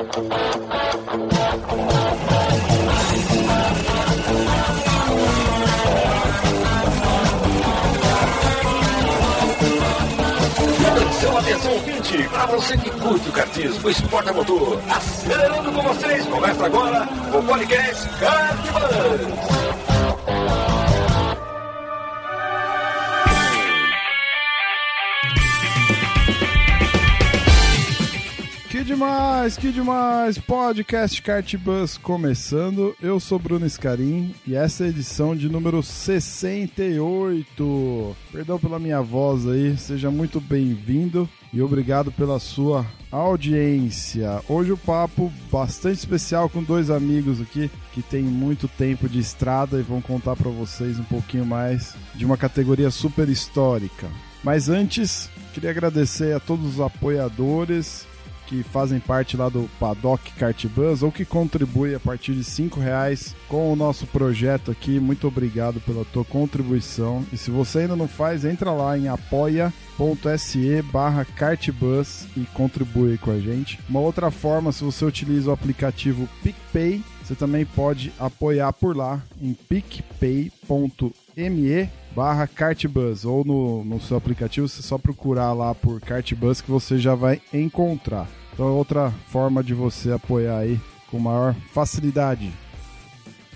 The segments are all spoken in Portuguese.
Atenção, atenção! Para você que curte o cartismo, o esporte a motor, acelerando com vocês, começa agora o podcast Cartbus. Que demais, que demais! Podcast Kart Bus começando. Eu sou Bruno Scarim e essa é a edição de número 68. Perdão pela minha voz aí, seja muito bem-vindo e obrigado pela sua audiência. Hoje o papo bastante especial com dois amigos aqui que têm muito tempo de estrada e vão contar para vocês um pouquinho mais de uma categoria super histórica. Mas antes, queria agradecer a todos os apoiadores que fazem parte lá do Paddock Kart Bus ou que contribuem a partir de cinco reais com o nosso projeto aqui. Muito obrigado pela tua contribuição. E se você ainda não faz, entra lá em apoia.se barra cartbus e contribui com a gente. Uma outra forma, se você utiliza o aplicativo PicPay, você também pode apoiar por lá em picpay.me barra Cartbus ou no, no seu aplicativo, você só procurar lá por Cartbus que você já vai encontrar. Então é outra forma de você apoiar aí com maior facilidade.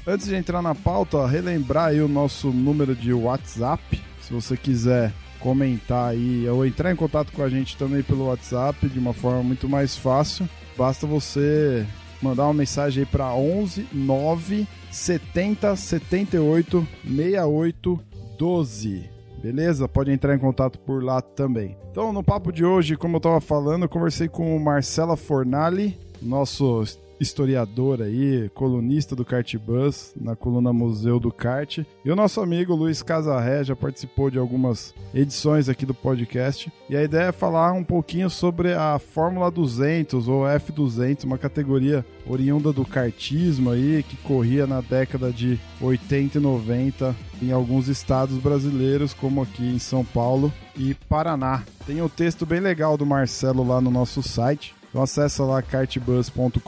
Antes de entrar na pauta, relembrar aí o nosso número de WhatsApp, se você quiser comentar aí ou entrar em contato com a gente também pelo WhatsApp de uma forma muito mais fácil, basta você mandar uma mensagem aí para 11 9 70 78 68 12. Beleza? Pode entrar em contato por lá também. Então, no papo de hoje, como eu estava falando, eu conversei com o Marcela Fornali, nosso historiador aí, colunista do Kart Bus, na coluna Museu do Kart. E o nosso amigo Luiz Casarré já participou de algumas edições aqui do podcast. E a ideia é falar um pouquinho sobre a Fórmula 200 ou F200, uma categoria oriunda do kartismo aí, que corria na década de 80 e 90 em alguns estados brasileiros, como aqui em São Paulo e Paraná. Tem um texto bem legal do Marcelo lá no nosso site. Então acessa lá kartbus.com.br,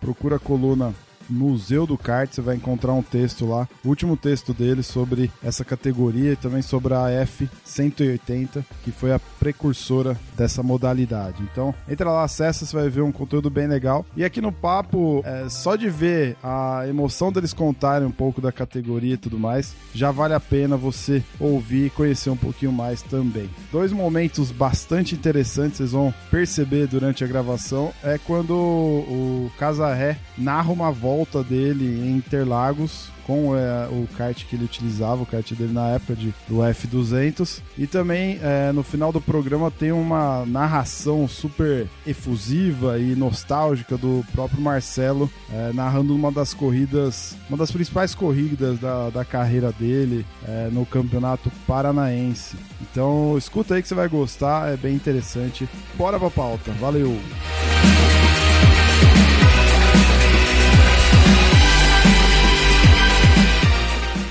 procura a coluna Museu do Kart, você vai encontrar um texto lá, o último texto dele sobre essa categoria e também sobre a F180, que foi a precursora dessa modalidade. Então, entra lá, acessa, você vai ver um conteúdo bem legal. E aqui no papo, é, só de ver a emoção deles contarem um pouco da categoria e tudo mais, já vale a pena você ouvir e conhecer um pouquinho mais também. Dois momentos bastante interessantes, vocês vão perceber durante a gravação, é quando o Casarré narra uma volta volta dele em Interlagos com é, o kart que ele utilizava, o kart dele na época de, do F200. E também é, no final do programa tem uma narração super efusiva e nostálgica do próprio Marcelo, é, narrando uma das corridas, uma das principais corridas da, da carreira dele é, no Campeonato Paranaense. Então escuta aí que você vai gostar, é bem interessante. Bora pra pauta, valeu!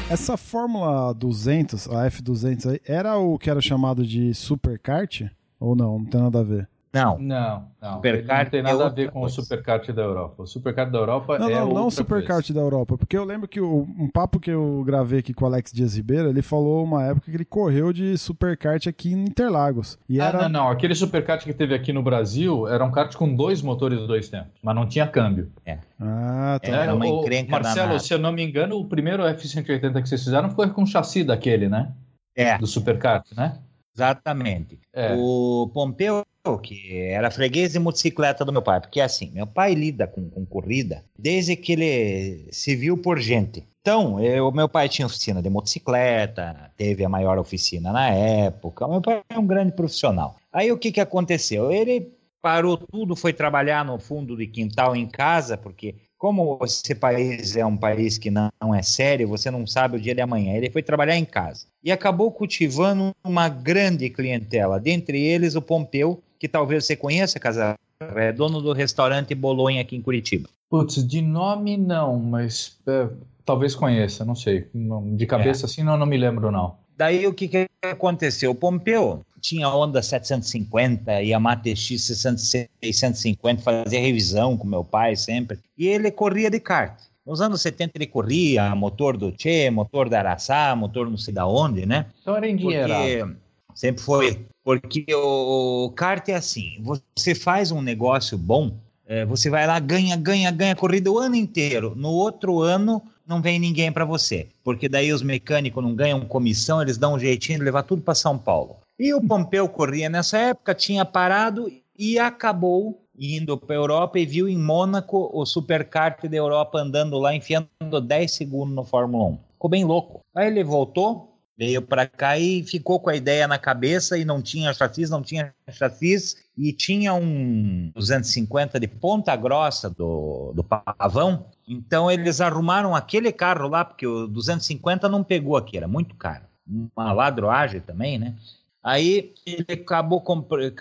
Essa Fórmula 200, a F200 aí, era o que era chamado de Superkart? Ou não? Não tem nada a ver. Não. Não, não. Superkart não tem nada é a ver com coisa. o Superkart da Europa. O Superkart da Europa Não, é não, não o coisa. da Europa. Porque eu lembro que o- um papo que eu gravei aqui com o Alex Dias Ribeiro, ele falou uma época que ele correu de Superkart aqui em Interlagos. E Ah, era. não, não. Aquele Superkart que teve aqui no Brasil era um kart com dois motores dois tempos, mas não tinha câmbio. Ah, tá. Era uma o- encrenca Marcelo, danada. se eu não me engano, o primeiro F-180 que vocês fizeram foi com o chassi daquele, né? É, Do Superkart, né? Exatamente. É. O Pompeu, que era freguês de motocicleta do meu pai, porque assim, meu pai lida com, com corrida desde que ele se viu por gente. Então, o meu pai tinha oficina de motocicleta, teve a maior oficina na época. O meu pai é um grande profissional. Aí o que, que aconteceu? Ele parou tudo, foi trabalhar no fundo de quintal em casa, porque como esse país é um país que não, não é sério, você não sabe o dia de amanhã. Ele foi trabalhar em casa e acabou cultivando uma grande clientela, dentre eles o Pompeu, que talvez você conheça, Casar, é dono do restaurante Bolonha aqui em Curitiba. Putz, de nome não, mas é, talvez conheça, não sei. De cabeça assim não, não me lembro não. Daí o que, que aconteceu? O Pompeu tinha Honda 750, Yamaha TX 650, fazia revisão com meu pai sempre, e ele corria de kart. Nos anos 70 ele corria motor do Che, motor da Araçá, motor não sei da onde, né? Então era. Porque sempre foi. Porque o kart é assim, você faz um negócio bom, é, você vai lá, ganha, ganha, ganha corrida o ano inteiro. No outro ano não vem ninguém para você, porque daí os mecânicos não ganham comissão, eles dão um jeitinho de levar tudo para São Paulo. E o Pompeu corria nessa época, tinha parado e acabou indo para a Europa e viu em Mônaco o superkart da Europa andando lá, enfiando 10 segundos no Fórmula 1. Ficou bem louco. Aí ele voltou, veio para cá e ficou com a ideia na cabeça e não tinha chassis, não tinha chassis e tinha um 250 de ponta grossa do, do pavão. Então eles arrumaram aquele carro lá, porque o 250 não pegou aqui, era muito caro. Uma ladroagem também, né? Aí ele acabou,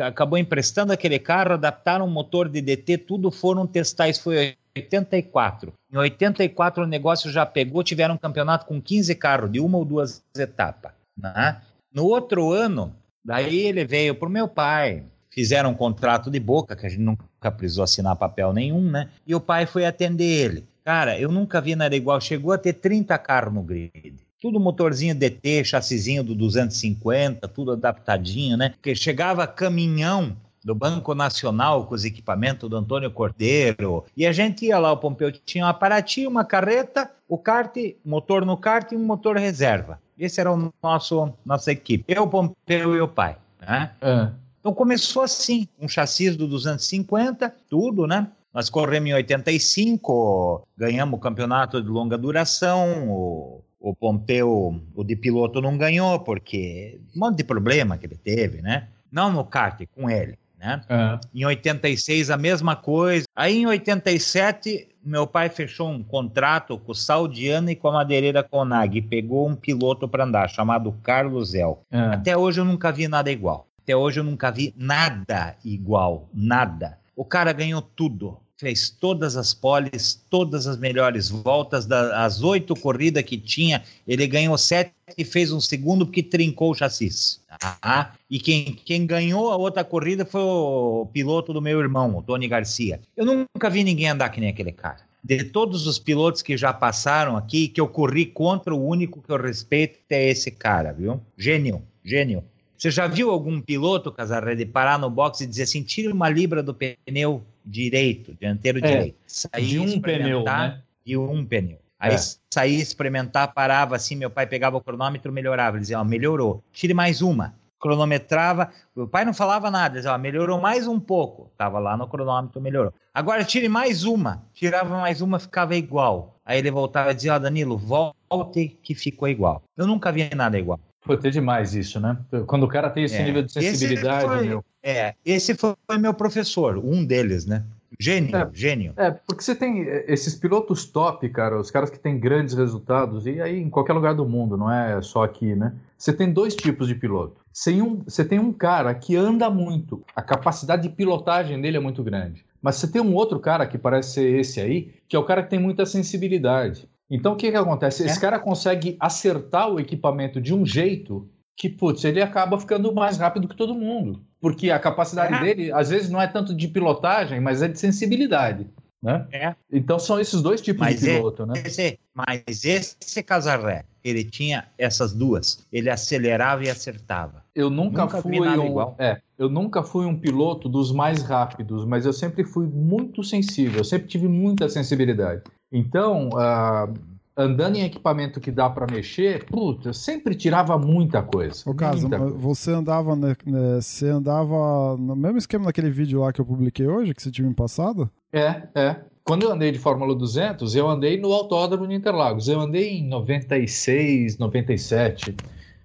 acabou emprestando aquele carro, adaptaram o motor de DT, tudo foram testar. Isso foi 84. Em 84 o negócio já pegou, tiveram um campeonato com 15 carros, de uma ou duas etapas. Né? No outro ano, daí ele veio para o meu pai, fizeram um contrato de boca, que a gente nunca precisou assinar papel nenhum, né? E o pai foi atender ele. Cara, eu nunca vi nada igual, chegou a ter 30 carros no grid. Tudo motorzinho DT, chassizinho do 250, tudo adaptadinho, né? Porque chegava caminhão do Banco Nacional com os equipamentos do Antônio Cordeiro. E a gente ia lá, o Pompeu tinha um aparatinho, uma carreta, o kart, motor no kart e um motor reserva. Esse era o nosso nossa equipe. Eu, o Pompeu e o pai. Né? É. Então começou assim, um chassi do 250, tudo, né? Nós corremos em 85, ganhamos o campeonato de longa duração, o o Pompeu, o de piloto, não ganhou, porque um monte de problema que ele teve, né? Não no kart, com ele, né? É. Em 86, a mesma coisa. Aí, em 87, meu pai fechou um contrato com o Saudiano e com a madeireira Conag e pegou um piloto para andar, chamado Carlos El. É. Até hoje eu nunca vi nada igual. Até hoje eu nunca vi nada igual, nada. O cara ganhou tudo fez todas as poles, todas as melhores voltas, das oito corridas que tinha, ele ganhou sete e fez um segundo porque trincou o chassis. Ah, e quem, quem ganhou a outra corrida foi o piloto do meu irmão, o Tony Garcia. Eu nunca vi ninguém andar que nem aquele cara. De todos os pilotos que já passaram aqui, que eu corri contra, o único que eu respeito é esse cara, viu? Gênio, gênio. Você já viu algum piloto, Casarrede, parar no box e dizer assim, tire uma libra do pneu direito, dianteiro é, direito. Sair um pneu, né? De um pneu. Aí é. saía experimentar, parava assim, meu pai pegava o cronômetro, melhorava. Ele dizia, ó, melhorou. Tire mais uma. Cronometrava, meu pai não falava nada, dizia, ó, melhorou mais um pouco. Tava lá no cronômetro, melhorou. Agora tire mais uma. Tirava mais uma, ficava igual. Aí ele voltava e dizia, ó, Danilo, volte que ficou igual. Eu nunca vi nada igual. Foi ter demais isso, né? Quando o cara tem esse é. nível de sensibilidade, esse foi, meu. É, esse foi meu professor, um deles, né? Gênio, é, gênio. É, porque você tem esses pilotos top, cara, os caras que têm grandes resultados, e aí em qualquer lugar do mundo, não é só aqui, né? Você tem dois tipos de piloto. Você tem um, você tem um cara que anda muito, a capacidade de pilotagem dele é muito grande. Mas você tem um outro cara que parece ser esse aí, que é o cara que tem muita sensibilidade. Então o que, que acontece? Esse é? cara consegue acertar o equipamento de um jeito que, putz, ele acaba ficando mais rápido que todo mundo. Porque a capacidade é. dele, às vezes, não é tanto de pilotagem, mas é de sensibilidade. Né? É. Então são esses dois tipos mas de piloto, né? Esse, mas esse Casarré, ele tinha essas duas. Ele acelerava e acertava. Eu nunca, nunca fui um. É, eu nunca fui um piloto dos mais rápidos, mas eu sempre fui muito sensível. Eu sempre tive muita sensibilidade. Então, uh, andando em equipamento que dá para mexer, puta, eu sempre tirava muita coisa. O caso, você andava, né, você andava no mesmo esquema daquele vídeo lá que eu publiquei hoje, que você tinha me passado? É, é. Quando eu andei de Fórmula 200, eu andei no Autódromo de Interlagos. Eu andei em 96, 97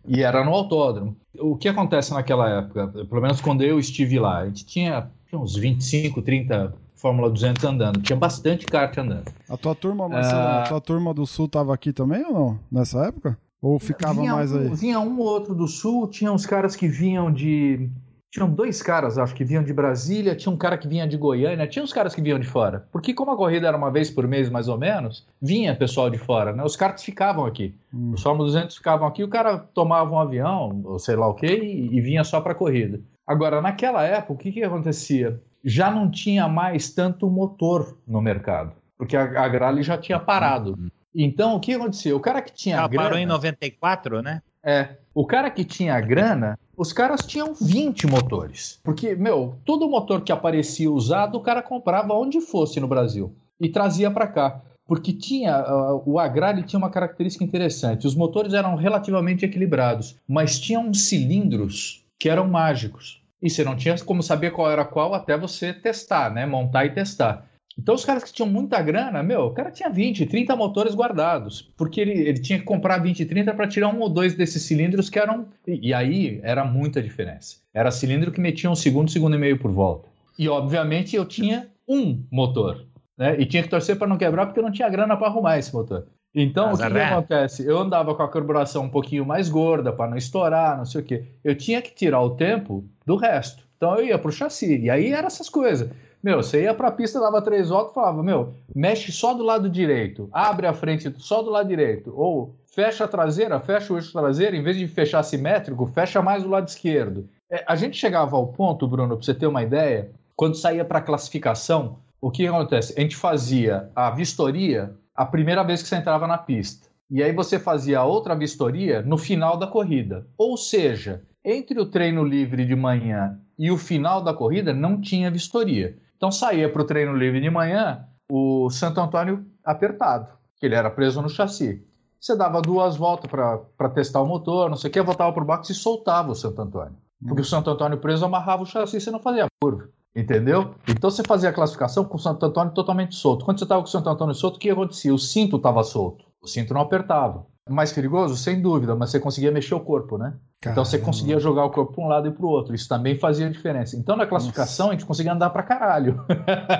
e era no autódromo. O que acontece naquela época, pelo menos quando eu estive lá, a gente tinha uns 25, 30 Fórmula 200 andando. Tinha bastante kart andando. A tua turma, Marcelo, uh... a tua turma do Sul tava aqui também ou não? Nessa época? Ou ficava vinha mais aí? Vinha um ou outro do Sul, tinha uns caras que vinham de tinham dois caras, acho que vinham de Brasília, tinha um cara que vinha de Goiânia, tinha uns caras que vinham de fora. Porque como a corrida era uma vez por mês, mais ou menos, vinha pessoal de fora, né? Os caras ficavam aqui. Hum. Os Fórmula 200 ficavam aqui, o cara tomava um avião, ou sei lá o quê, e, e vinha só para corrida. Agora, naquela época, o que, que acontecia? Já não tinha mais tanto motor no mercado, porque a, a Grale já tinha parado. Então, o que acontecia? O cara que tinha Ela grana... parou em 94, né? É. O cara que tinha grana, os caras tinham 20 motores. Porque, meu, todo motor que aparecia usado, o cara comprava onde fosse no Brasil e trazia para cá. Porque tinha uh, o Agrale tinha uma característica interessante. Os motores eram relativamente equilibrados, mas tinham cilindros que eram mágicos. E você não tinha como saber qual era qual até você testar, né? Montar e testar. Então, os caras que tinham muita grana, meu, o cara tinha 20, 30 motores guardados, porque ele, ele tinha que comprar 20, 30 para tirar um ou dois desses cilindros que eram. E, aí era muita diferença. Era cilindro que metia um segundo, segundo e meio por volta. E, obviamente, eu tinha um motor, né? E tinha que torcer para não quebrar, porque eu não tinha grana para arrumar esse motor. Então, Mas o que, que acontece? Eu andava com a carburação um pouquinho mais gorda para não estourar, não sei o quê. Eu tinha que tirar o tempo do resto. Então, eu ia pro chassi. E aí eram essas coisas. Meu, você ia pra pista, dava três voltas e falava, meu, mexe só do lado direito, abre a frente só do lado direito, ou fecha a traseira, fecha o eixo traseiro, em vez de fechar simétrico, fecha mais do lado esquerdo. É, a gente chegava ao ponto, Bruno, pra você ter uma ideia, quando saía para classificação, o que acontece? A gente fazia a vistoria a primeira vez que você entrava na pista. E aí você fazia outra vistoria no final da corrida. Ou seja, entre o treino livre de manhã e o final da corrida não tinha vistoria. Então saía para o treino livre de manhã o Santo Antônio apertado, que ele era preso no chassi. Você dava duas voltas para testar o motor, não sei o que, voltava para o box e soltava o Santo Antônio. Porque o Santo Antônio preso amarrava o chassi e você não fazia curva. Entendeu? Então você fazia a classificação com o Santo Antônio totalmente solto. Quando você estava com o Santo Antônio solto, o que acontecia? O cinto estava solto. O cinto não apertava. Mais perigoso? Sem dúvida, mas você conseguia mexer o corpo, né? Caramba. Então você conseguia jogar o corpo para um lado e para o outro. Isso também fazia diferença. Então na classificação Nossa. a gente conseguia andar para caralho.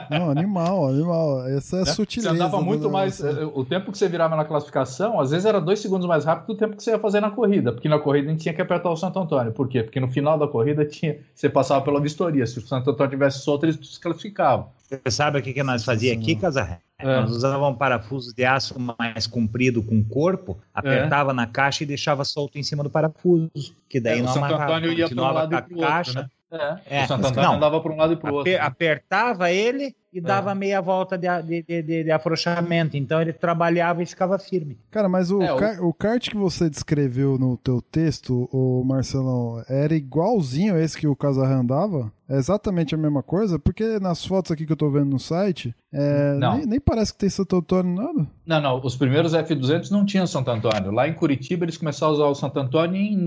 Não, animal, animal. Essa é a né? sutileza. Você andava muito mais. Eh, o tempo que você virava na classificação, às vezes era dois segundos mais rápido do tempo que você ia fazer na corrida. Porque na corrida a gente tinha que apertar o Santo Antônio. Por quê? Porque no final da corrida tinha, você passava pela vistoria. Se o Santo Antônio tivesse solto, eles desclassificavam. Você sabe o que, que nós fazia aqui, Casarré? É. Nós usávamos um parafuso de aço mais comprido com corpo, apertava é. na caixa e deixava solto em cima do parafuso. Que daí é, não o Santo amarrava, Antônio ia para um lado outro, né? É. o Santo Antônio não, andava para um lado e para o outro. Apertava ele e dava é. meia volta de, de, de, de, afrouxamento. Então ele trabalhava e ficava firme. Cara, mas o, é, car o... o kart que você descreveu no teu texto, o Marcelão, era igualzinho a esse que o Casarran andava? É exatamente a mesma coisa? Porque nas fotos aqui que eu tô vendo no site, é, nem, nem, parece que tem Santo Antônio nada. Não, não. Os primeiros F200 não tinham Santo Antônio. Lá em Curitiba eles começaram a usar o Santo Antônio em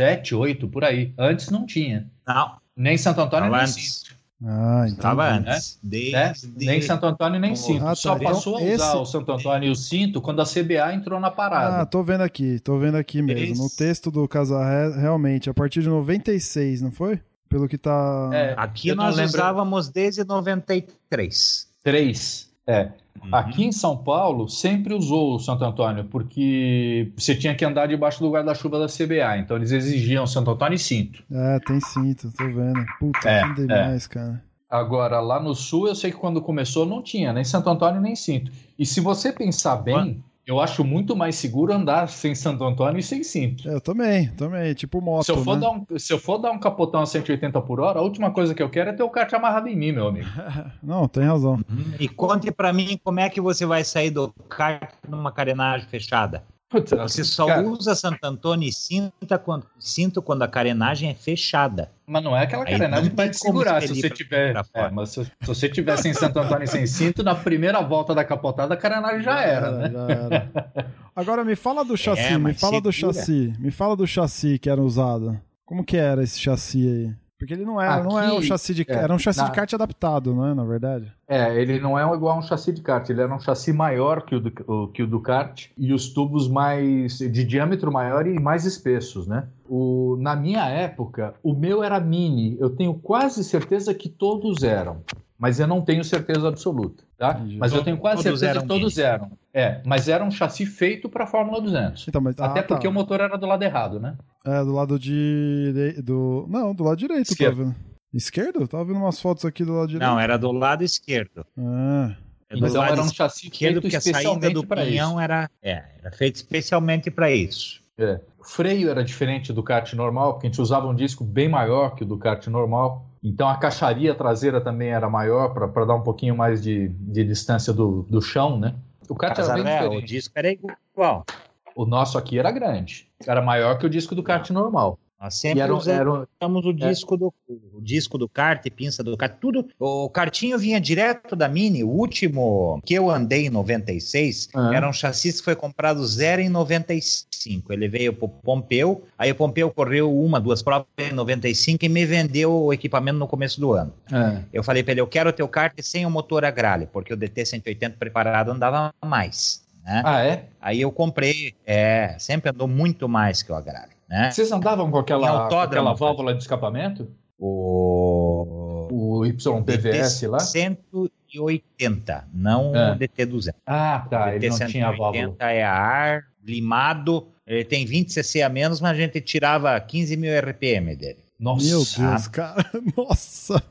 97, 8, por aí. Antes não tinha. Não. Nem Santo Antônio, nem antes. Ah, então. Estava antes. Né? Desde... Nem Santo Antônio, nem cinto. Ah, tá. Só passou então, a usar esse... o Santo Antônio e o cinto quando a CBA entrou na parada. Ah, tô vendo aqui, tô vendo aqui mesmo. Esse... No texto do Casarré, realmente, a partir de 96, não foi? Pelo que tá. É, aqui nós lembro... usávamos desde 93. 3. É. Uhum. Aqui em São Paulo, sempre usou o Santo Antônio, porque você tinha que andar debaixo do guarda-chuva da CBA. Então eles exigiam Santo Antônio e cinto. É, tem cinto, tô vendo. Puta, é, que demais, é. cara. Agora, lá no sul, eu sei que quando começou não tinha nem Santo Antônio nem cinto. E se você pensar bem, eu acho muito mais seguro andar sem Santo Antônio e sem cinto. Eu também, também, tipo moto. Se eu for, né? dar, um, se eu for dar um capotão a 180 por hora, a última coisa que eu quero é ter o kart amarrado em mim, meu amigo. Não, tem razão. E conte para mim como é que você vai sair do kart numa carenagem fechada. Puta, você só cara... usa Santo Antônio e cinta quando, cinto quando a carenagem é fechada. Mas não é aquela carenagem que vai te segurar se você tiver. É, mas se, se, você tiver sem Santo Antônio e sem cinto, na primeira volta da capotada a carenagem já, era, era, né? Já era. Agora me fala do chassi, é, me fala segura. do chassi, me fala do chassi que era usado. Como que era esse chassi aí? Porque ele não era, Aqui, não é um chassi de, é, era um chassi na, de kart adaptado, não é, na verdade? É, ele não é igual a um chassi de kart, ele era um chassi maior que o, do, o, que o do kart e os tubos mais de diâmetro maior e mais espessos, né? O, na minha época, o meu era mini, eu tenho quase certeza que todos eram. Mas eu não tenho certeza absoluta, tá? Entendi. Mas eu tenho quase Todos certeza eram que todos eram. É, mas era um chassi feito para Fórmula 200. Então, mas, Até ah, porque tá. o motor era do lado errado, né? É, do lado de. Do... Não, do lado direito, Esquerdo. tá vendo? Esquerdo? Tava vendo umas fotos aqui do lado direito. Não, era do lado esquerdo. Ah, É do Mas lado era um chassi esquerdo, feito porque a saída especialmente do isso. era, é, era feito especialmente para isso. É. O freio era diferente do kart normal, porque a gente usava um disco bem maior que o do kart normal. Então a caixaria traseira também era maior para dar um pouquinho mais de, de distância do, do chão, né? O kart era bem Casaré, o diferente. disco era igual. O nosso aqui era grande. Era maior que o disco do kart normal. Nós E sempre era, usamos era, o disco do o disco do kart, pinça do kart, tudo. O kartinho vinha direto da Mini. O último que eu andei em 96 Ah. era um chassi que foi comprado zero em 95. Ele veio pro Pompeu, aí o Pompeu correu uma, duas provas em 95 e me vendeu o equipamento no começo do ano. é. Eu falei para ele, eu quero o teu kart sem o motor a gralha, porque o DT 180 preparado andava mais. Né? Ah, é? Aí eu comprei, é, sempre andou muito mais que o a gralha. Né? Vocês andavam com aquela, com aquela válvula de escapamento? O O YPVS lá? 180, não É. o DT 200. Ah, tá. o Ele DT não tinha a válvula. 180 é a ar, limado, ele tem 20 cc a menos, mas a gente tirava 15 mil RPM dele. Nossa. meu Deus, cara. Nossa.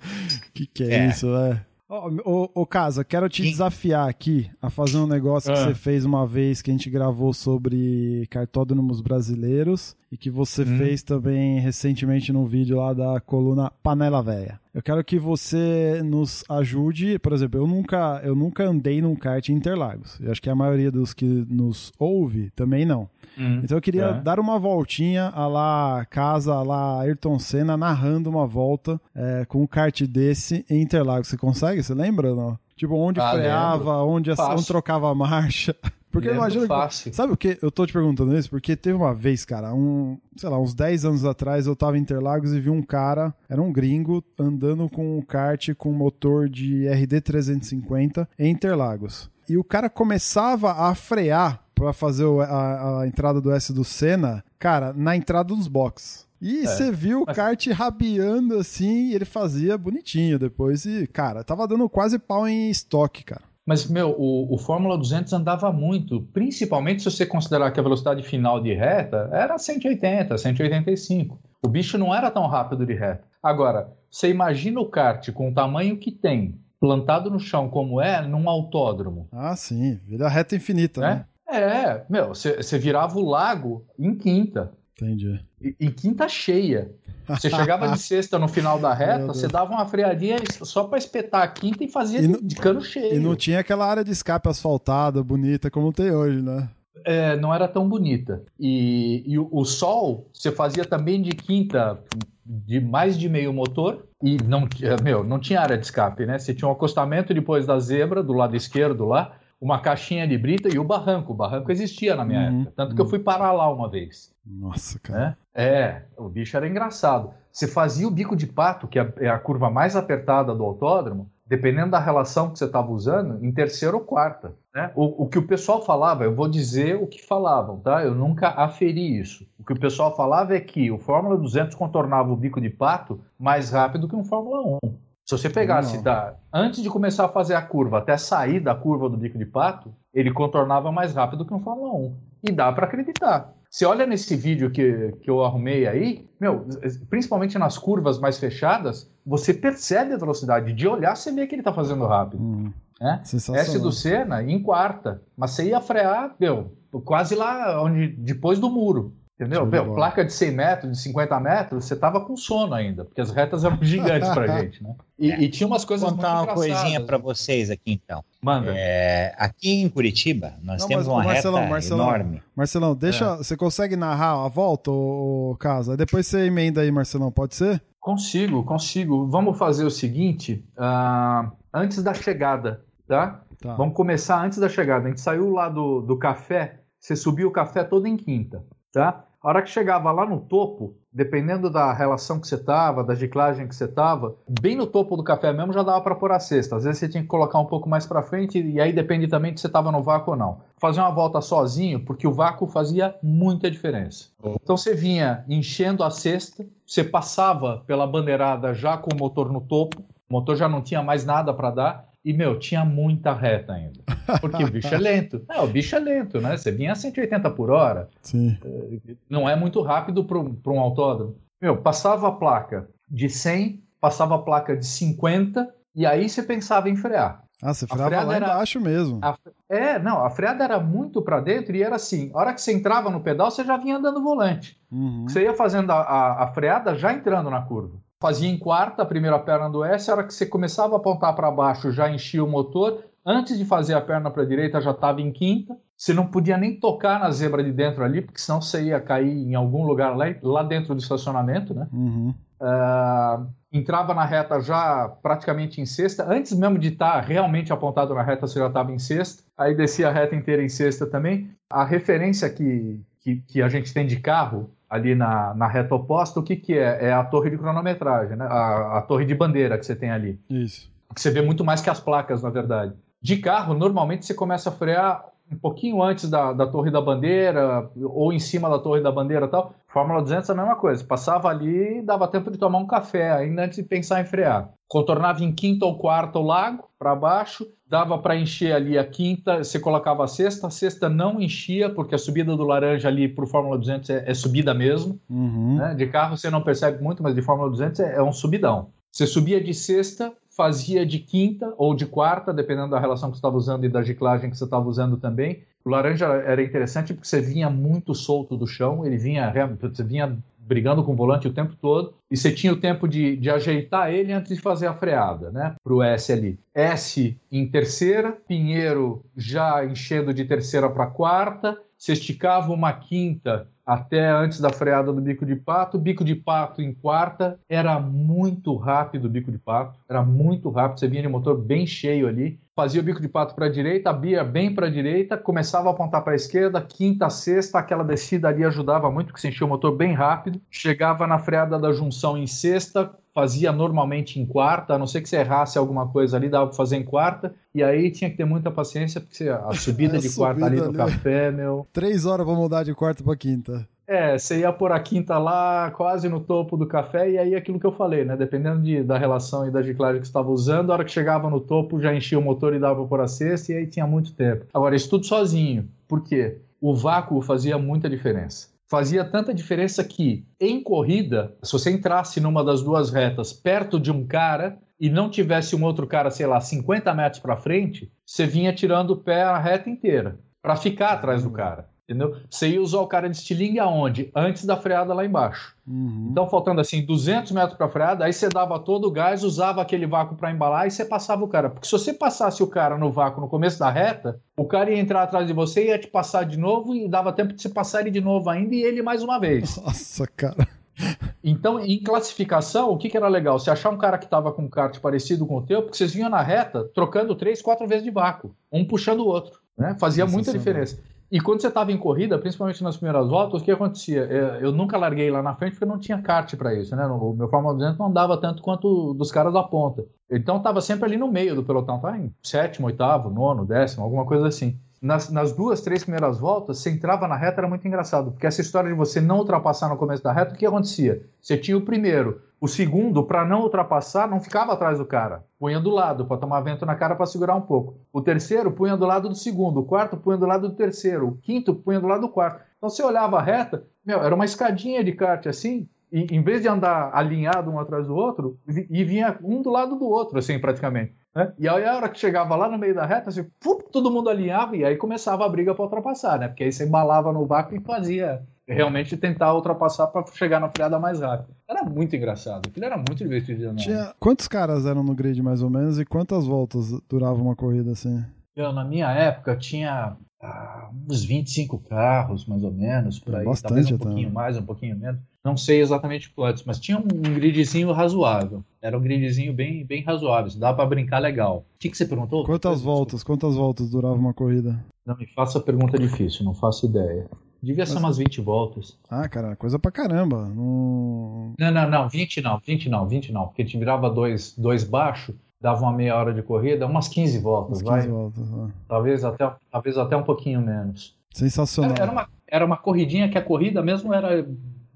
Que que é, É. isso, velho? Ô, ô, ô, Casa, quero te Sim. desafiar aqui a fazer um negócio que Ah. você fez uma vez que a gente gravou sobre cartódromos brasileiros e que você Hum. fez também recentemente num vídeo lá da coluna Panela Véia. Eu quero que você nos ajude, por exemplo, eu nunca, eu nunca andei num kart em Interlagos. Eu acho que a maioria dos que nos ouve também não. Hum. Então eu queria É. dar uma voltinha a lá casa, a lá Ayrton Senna, narrando uma volta é, com um kart desse em Interlagos. Você consegue? Você lembra ou não? Tipo, onde Ah, freava, onde, Fácil. onde trocava a marcha. Porque eu Lembro imagino fácil. Sabe o que? Eu tô te perguntando isso porque teve uma vez, cara, um, sei lá, uns 10 anos atrás eu tava em Interlagos e vi um cara, era um gringo, andando com um kart com motor de RD 350 em Interlagos. E o cara começava a frear pra fazer a, a entrada do S do Senna, cara, na entrada dos boxes. E você viu o É, kart rabiando assim, e ele fazia bonitinho depois. E, cara, tava dando quase pau em estoque, cara. Mas, meu, o, o Fórmula 200 andava muito, principalmente se você considerar que a velocidade final de reta era 180, 185. O bicho não era tão rápido de reta. Agora, você imagina o kart com o tamanho que tem, plantado no chão como é, num autódromo. Ah, sim, vira reta infinita, né? né? É, meu, você você virava o lago em quinta. Entendi. Em quinta cheia. Você chegava de sexta no final da reta, você dava uma freadinha só pra espetar a quinta e fazia E de, não- de cano cheio. E não tinha aquela área de escape asfaltada, bonita, como tem hoje, né? É, não era tão bonita. E, e o, o sol, você fazia também de quinta de mais de meio motor e não, tinha- meu, não tinha área de escape, né? Você tinha um acostamento depois da zebra, do lado esquerdo lá, uma caixinha de brita e o barranco. O barranco existia na minha Uhum, época. Tanto que eu uhum. fui parar lá uma vez. Nossa, cara. né? É, o bicho era engraçado. Você fazia o bico de pato, que é é a curva mais apertada do autódromo, dependendo da relação que você estava usando, em terceira ou quarta. Né? O, o que o pessoal falava, eu vou dizer o que falavam, tá? Eu nunca aferi isso. O que o pessoal falava é que o Fórmula 200 contornava o bico de pato mais rápido que um Fórmula 1. Se você pegasse Não. da, antes de começar a fazer a curva até sair da curva do bico de pato, ele contornava mais rápido que um Fórmula 1. E dá para acreditar. Você olha nesse vídeo que, que eu arrumei aí, meu, principalmente nas curvas mais fechadas, você percebe a velocidade. De olhar, você vê que ele tá fazendo rápido. Hum, sensacional. S do Senna em quarta. Mas você ia frear, meu, quase lá onde, depois do muro. Entendeu? Meu, placa de 100 metros, de 50 metros, você tava com sono ainda, porque as retas eram gigantes pra gente, né? E, É. e tinha umas coisas Vou contar uma coisinha para vocês aqui então. Manda. É, aqui em Curitiba, nós Não, temos mas, uma Marcelão, reta Marcelão, enorme. Marcelão, deixa. É. Você consegue narrar a volta, ô, Casa? Depois você emenda aí, Marcelão, pode ser? Consigo, consigo. Vamos fazer o seguinte: ah, antes da chegada, tá? Tá. Vamos começar antes da chegada. A gente saiu lá do, do café, você subiu o café todo em quinta, tá? A hora que chegava lá no topo, dependendo da relação que você tava, da giclagem que você tava, bem no topo do café mesmo já dava para pôr a cesta. Às vezes você tinha que colocar um pouco mais para frente e aí depende também se você tava no vácuo ou não. Fazer uma volta sozinho, porque o vácuo fazia muita diferença. Então você vinha enchendo a cesta, você passava pela bandeirada já com o motor no topo, o motor já não tinha mais nada para dar. E, meu, tinha muita reta ainda. Porque o bicho é lento. É, o bicho é lento, né? Você vinha a 180 por hora. Sim. Não é muito rápido para um autódromo. Meu, passava a placa de 100, passava a placa de 50, e aí você pensava em frear. Ah, você freava lá era... embaixo mesmo. A... É, não, a freada era muito para dentro e era assim, a hora que você entrava no pedal, você já vinha andando volante. Uhum. Você ia fazendo a, a, a freada já entrando na curva fazia em quarta a primeira perna do S, a hora que você começava a apontar para baixo já enchia o motor, antes de fazer a perna para a direita já estava em quinta, você não podia nem tocar na zebra de dentro ali, porque senão você ia cair em algum lugar lá, lá dentro do estacionamento, né? Uhum. Uh, entrava na reta já praticamente em sexta, antes mesmo de estar tá realmente apontado na reta, você já estava em sexta, aí descia a reta inteira em sexta também. A referência que, que, que a gente tem de carro ali na, na reta oposta, o que, que é? É a torre de cronometragem, né? a, a torre de bandeira que você tem ali. Isso. Que você vê muito mais que as placas, na verdade. De carro, normalmente você começa a frear um pouquinho antes da, da torre da bandeira, ou em cima da torre da bandeira e tal. Fórmula 200 é a mesma coisa. Passava ali e dava tempo de tomar um café ainda antes de pensar em frear. Contornava em quinta ou quarta o lago, para baixo, dava para encher ali a quinta, você colocava a sexta, a sexta não enchia, porque a subida do laranja ali para o Fórmula 200 é, é subida mesmo. Uhum. Né? De carro você não percebe muito, mas de Fórmula 200 é, é um subidão. Você subia de sexta, fazia de quinta ou de quarta, dependendo da relação que você estava usando e da giclagem que você estava usando também. O laranja era interessante porque você vinha muito solto do chão, ele vinha, você vinha brigando com o volante o tempo todo, e você tinha o tempo de, de ajeitar ele antes de fazer a freada, né? Para o S ali. S em terceira, Pinheiro já enchendo de terceira para quarta, você esticava uma quinta até antes da freada do bico de pato. Bico de pato em quarta, era muito rápido o bico de pato, era muito rápido, você vinha de motor bem cheio ali. Fazia o bico de pato para a direita, abria bem para a direita, começava a apontar para a esquerda, quinta, sexta, aquela descida ali ajudava muito, porque você enchia o motor bem rápido. Chegava na freada da junção em sexta, fazia normalmente em quarta, a não ser que você errasse alguma coisa ali, dava para fazer em quarta, e aí tinha que ter muita paciência, porque a subida é, de quarta ali no ali. café, meu. Três horas para mudar de quarta para quinta. É, você ia por a quinta lá, quase no topo do café, e aí aquilo que eu falei, né? Dependendo de, da relação e da giclagem que você estava usando, a hora que chegava no topo já enchia o motor e dava por a sexta, e aí tinha muito tempo. Agora, isso tudo sozinho. Por quê? O vácuo fazia muita diferença fazia tanta diferença que, em corrida, se você entrasse numa das duas retas perto de um cara e não tivesse um outro cara, sei lá, 50 metros para frente, você vinha tirando o pé a reta inteira para ficar atrás do cara. Entendeu? Você ia usar o cara de estilingue aonde? Antes da freada lá embaixo. Uhum. Então, faltando assim 200 metros para a freada, aí você dava todo o gás, usava aquele vácuo para embalar e você passava o cara. Porque se você passasse o cara no vácuo no começo da reta, o cara ia entrar atrás de você, ia te passar de novo e dava tempo de você passar ele de novo ainda e ele mais uma vez. Nossa, cara. Então, em classificação, o que, que era legal? Você achar um cara que estava com um kart parecido com o teu, porque vocês vinham na reta trocando três, quatro vezes de vácuo, um puxando o outro. Né? Fazia muita diferença. E quando você estava em corrida, principalmente nas primeiras voltas, o que acontecia? É, eu nunca larguei lá na frente porque não tinha kart para isso, né? O meu Fórmula 200 não dava tanto quanto dos caras da ponta. Então estava sempre ali no meio do pelotão, tá em sétimo, oitavo, nono, décimo, alguma coisa assim. Nas, nas, duas, três primeiras voltas, você entrava na reta, era muito engraçado, porque essa história de você não ultrapassar no começo da reta, o que acontecia? Você tinha o primeiro, o segundo, para não ultrapassar, não ficava atrás do cara. Punha do lado, para tomar vento na cara para segurar um pouco. O terceiro, punha do lado do segundo. O quarto, punha do lado do terceiro. O quinto, punha do lado do quarto. Então você olhava a reta, meu, era uma escadinha de kart assim, e em vez de andar alinhado um atrás do outro, e vinha um do lado do outro, assim, praticamente. Né? E aí a hora que chegava lá no meio da reta, assim, pum, todo mundo alinhava, e aí começava a briga para ultrapassar, né? Porque aí você embalava no vácuo e fazia realmente tentar ultrapassar para chegar na freada mais rápido. Era muito engraçado, aquilo era muito divertido. Tinha... Quantos caras eram no grid mais ou menos e quantas voltas durava uma corrida assim? Eu, na minha época tinha ah, uns 25 carros, mais ou menos, por aí. Bastante, Talvez um pouquinho mais, um pouquinho menos. Não sei exatamente quantos, mas tinha um gridzinho razoável. Era um gridzinho bem, bem razoável. Dá para brincar legal. O que, que você perguntou? Quantas voltas? Quantas voltas durava uma corrida? Não me faça pergunta difícil, não faço ideia. Devia Mas... ser umas 20 voltas. Ah, cara, coisa pra caramba. Não, não, não, não 20 não, 20 não, 20 não. Porque te virava dois, dois baixo, dava uma meia hora de corrida, umas 15 voltas, 15 vai. voltas, vai. Talvez até, talvez até um pouquinho menos. Sensacional. Era, era, uma, era uma corridinha que a corrida mesmo era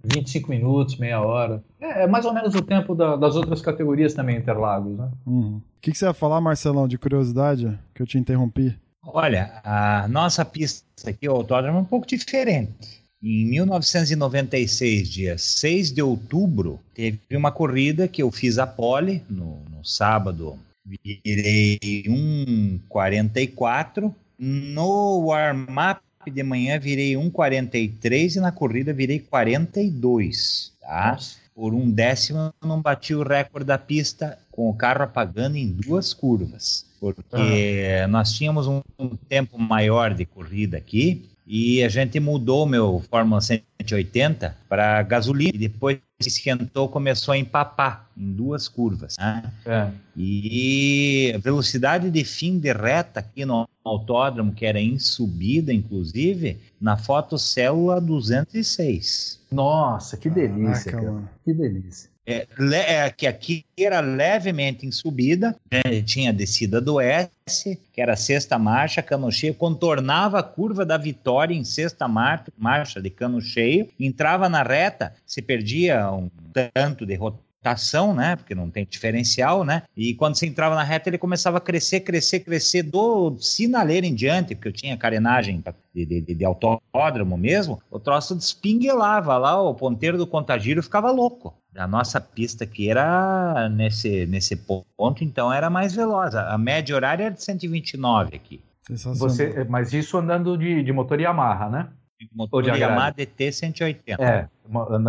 25 minutos, meia hora. É, é mais ou menos o tempo da, das outras categorias também, Interlagos, né? Uhum. O que, que você ia falar, Marcelão, de curiosidade, que eu te interrompi? Olha, a nossa pista aqui, o autódromo, é um pouco diferente. Em 1996, dia 6 de outubro, teve uma corrida que eu fiz a pole no, no sábado. Virei 1,44. No warm-up de manhã virei 1,43 e na corrida virei 42. Tá? Nossa. Por um décimo não bati o recorde da pista com o carro apagando em duas curvas. Porque ah. nós tínhamos um, um tempo maior de corrida aqui e a gente mudou meu Fórmula 180 para gasolina e depois esquentou, começou a empapar em duas curvas. Né? É. E a velocidade de fim de reta aqui no autódromo, que era em subida, inclusive, na foto célula 206. Nossa, que delícia, Caraca, cara. Que delícia. É, é, que aqui era levemente em subida, né? tinha a descida do S, que era a sexta marcha, cano cheio, contornava a curva da vitória em sexta marcha, marcha de cano cheio, entrava na reta, se perdia um tanto de rotação, né? Porque não tem diferencial, né? E quando você entrava na reta, ele começava a crescer, crescer, crescer do sinaleiro em diante, porque eu tinha carenagem de, de, de autódromo mesmo, o troço despinguelava lá, o ponteiro do contagiro ficava louco. A nossa pista que era nesse, nesse ponto, então era mais veloz. A média horária era de 129 aqui. Você, mas isso andando de, de motor Yamaha, né? Motor Yamaha DT 180. É,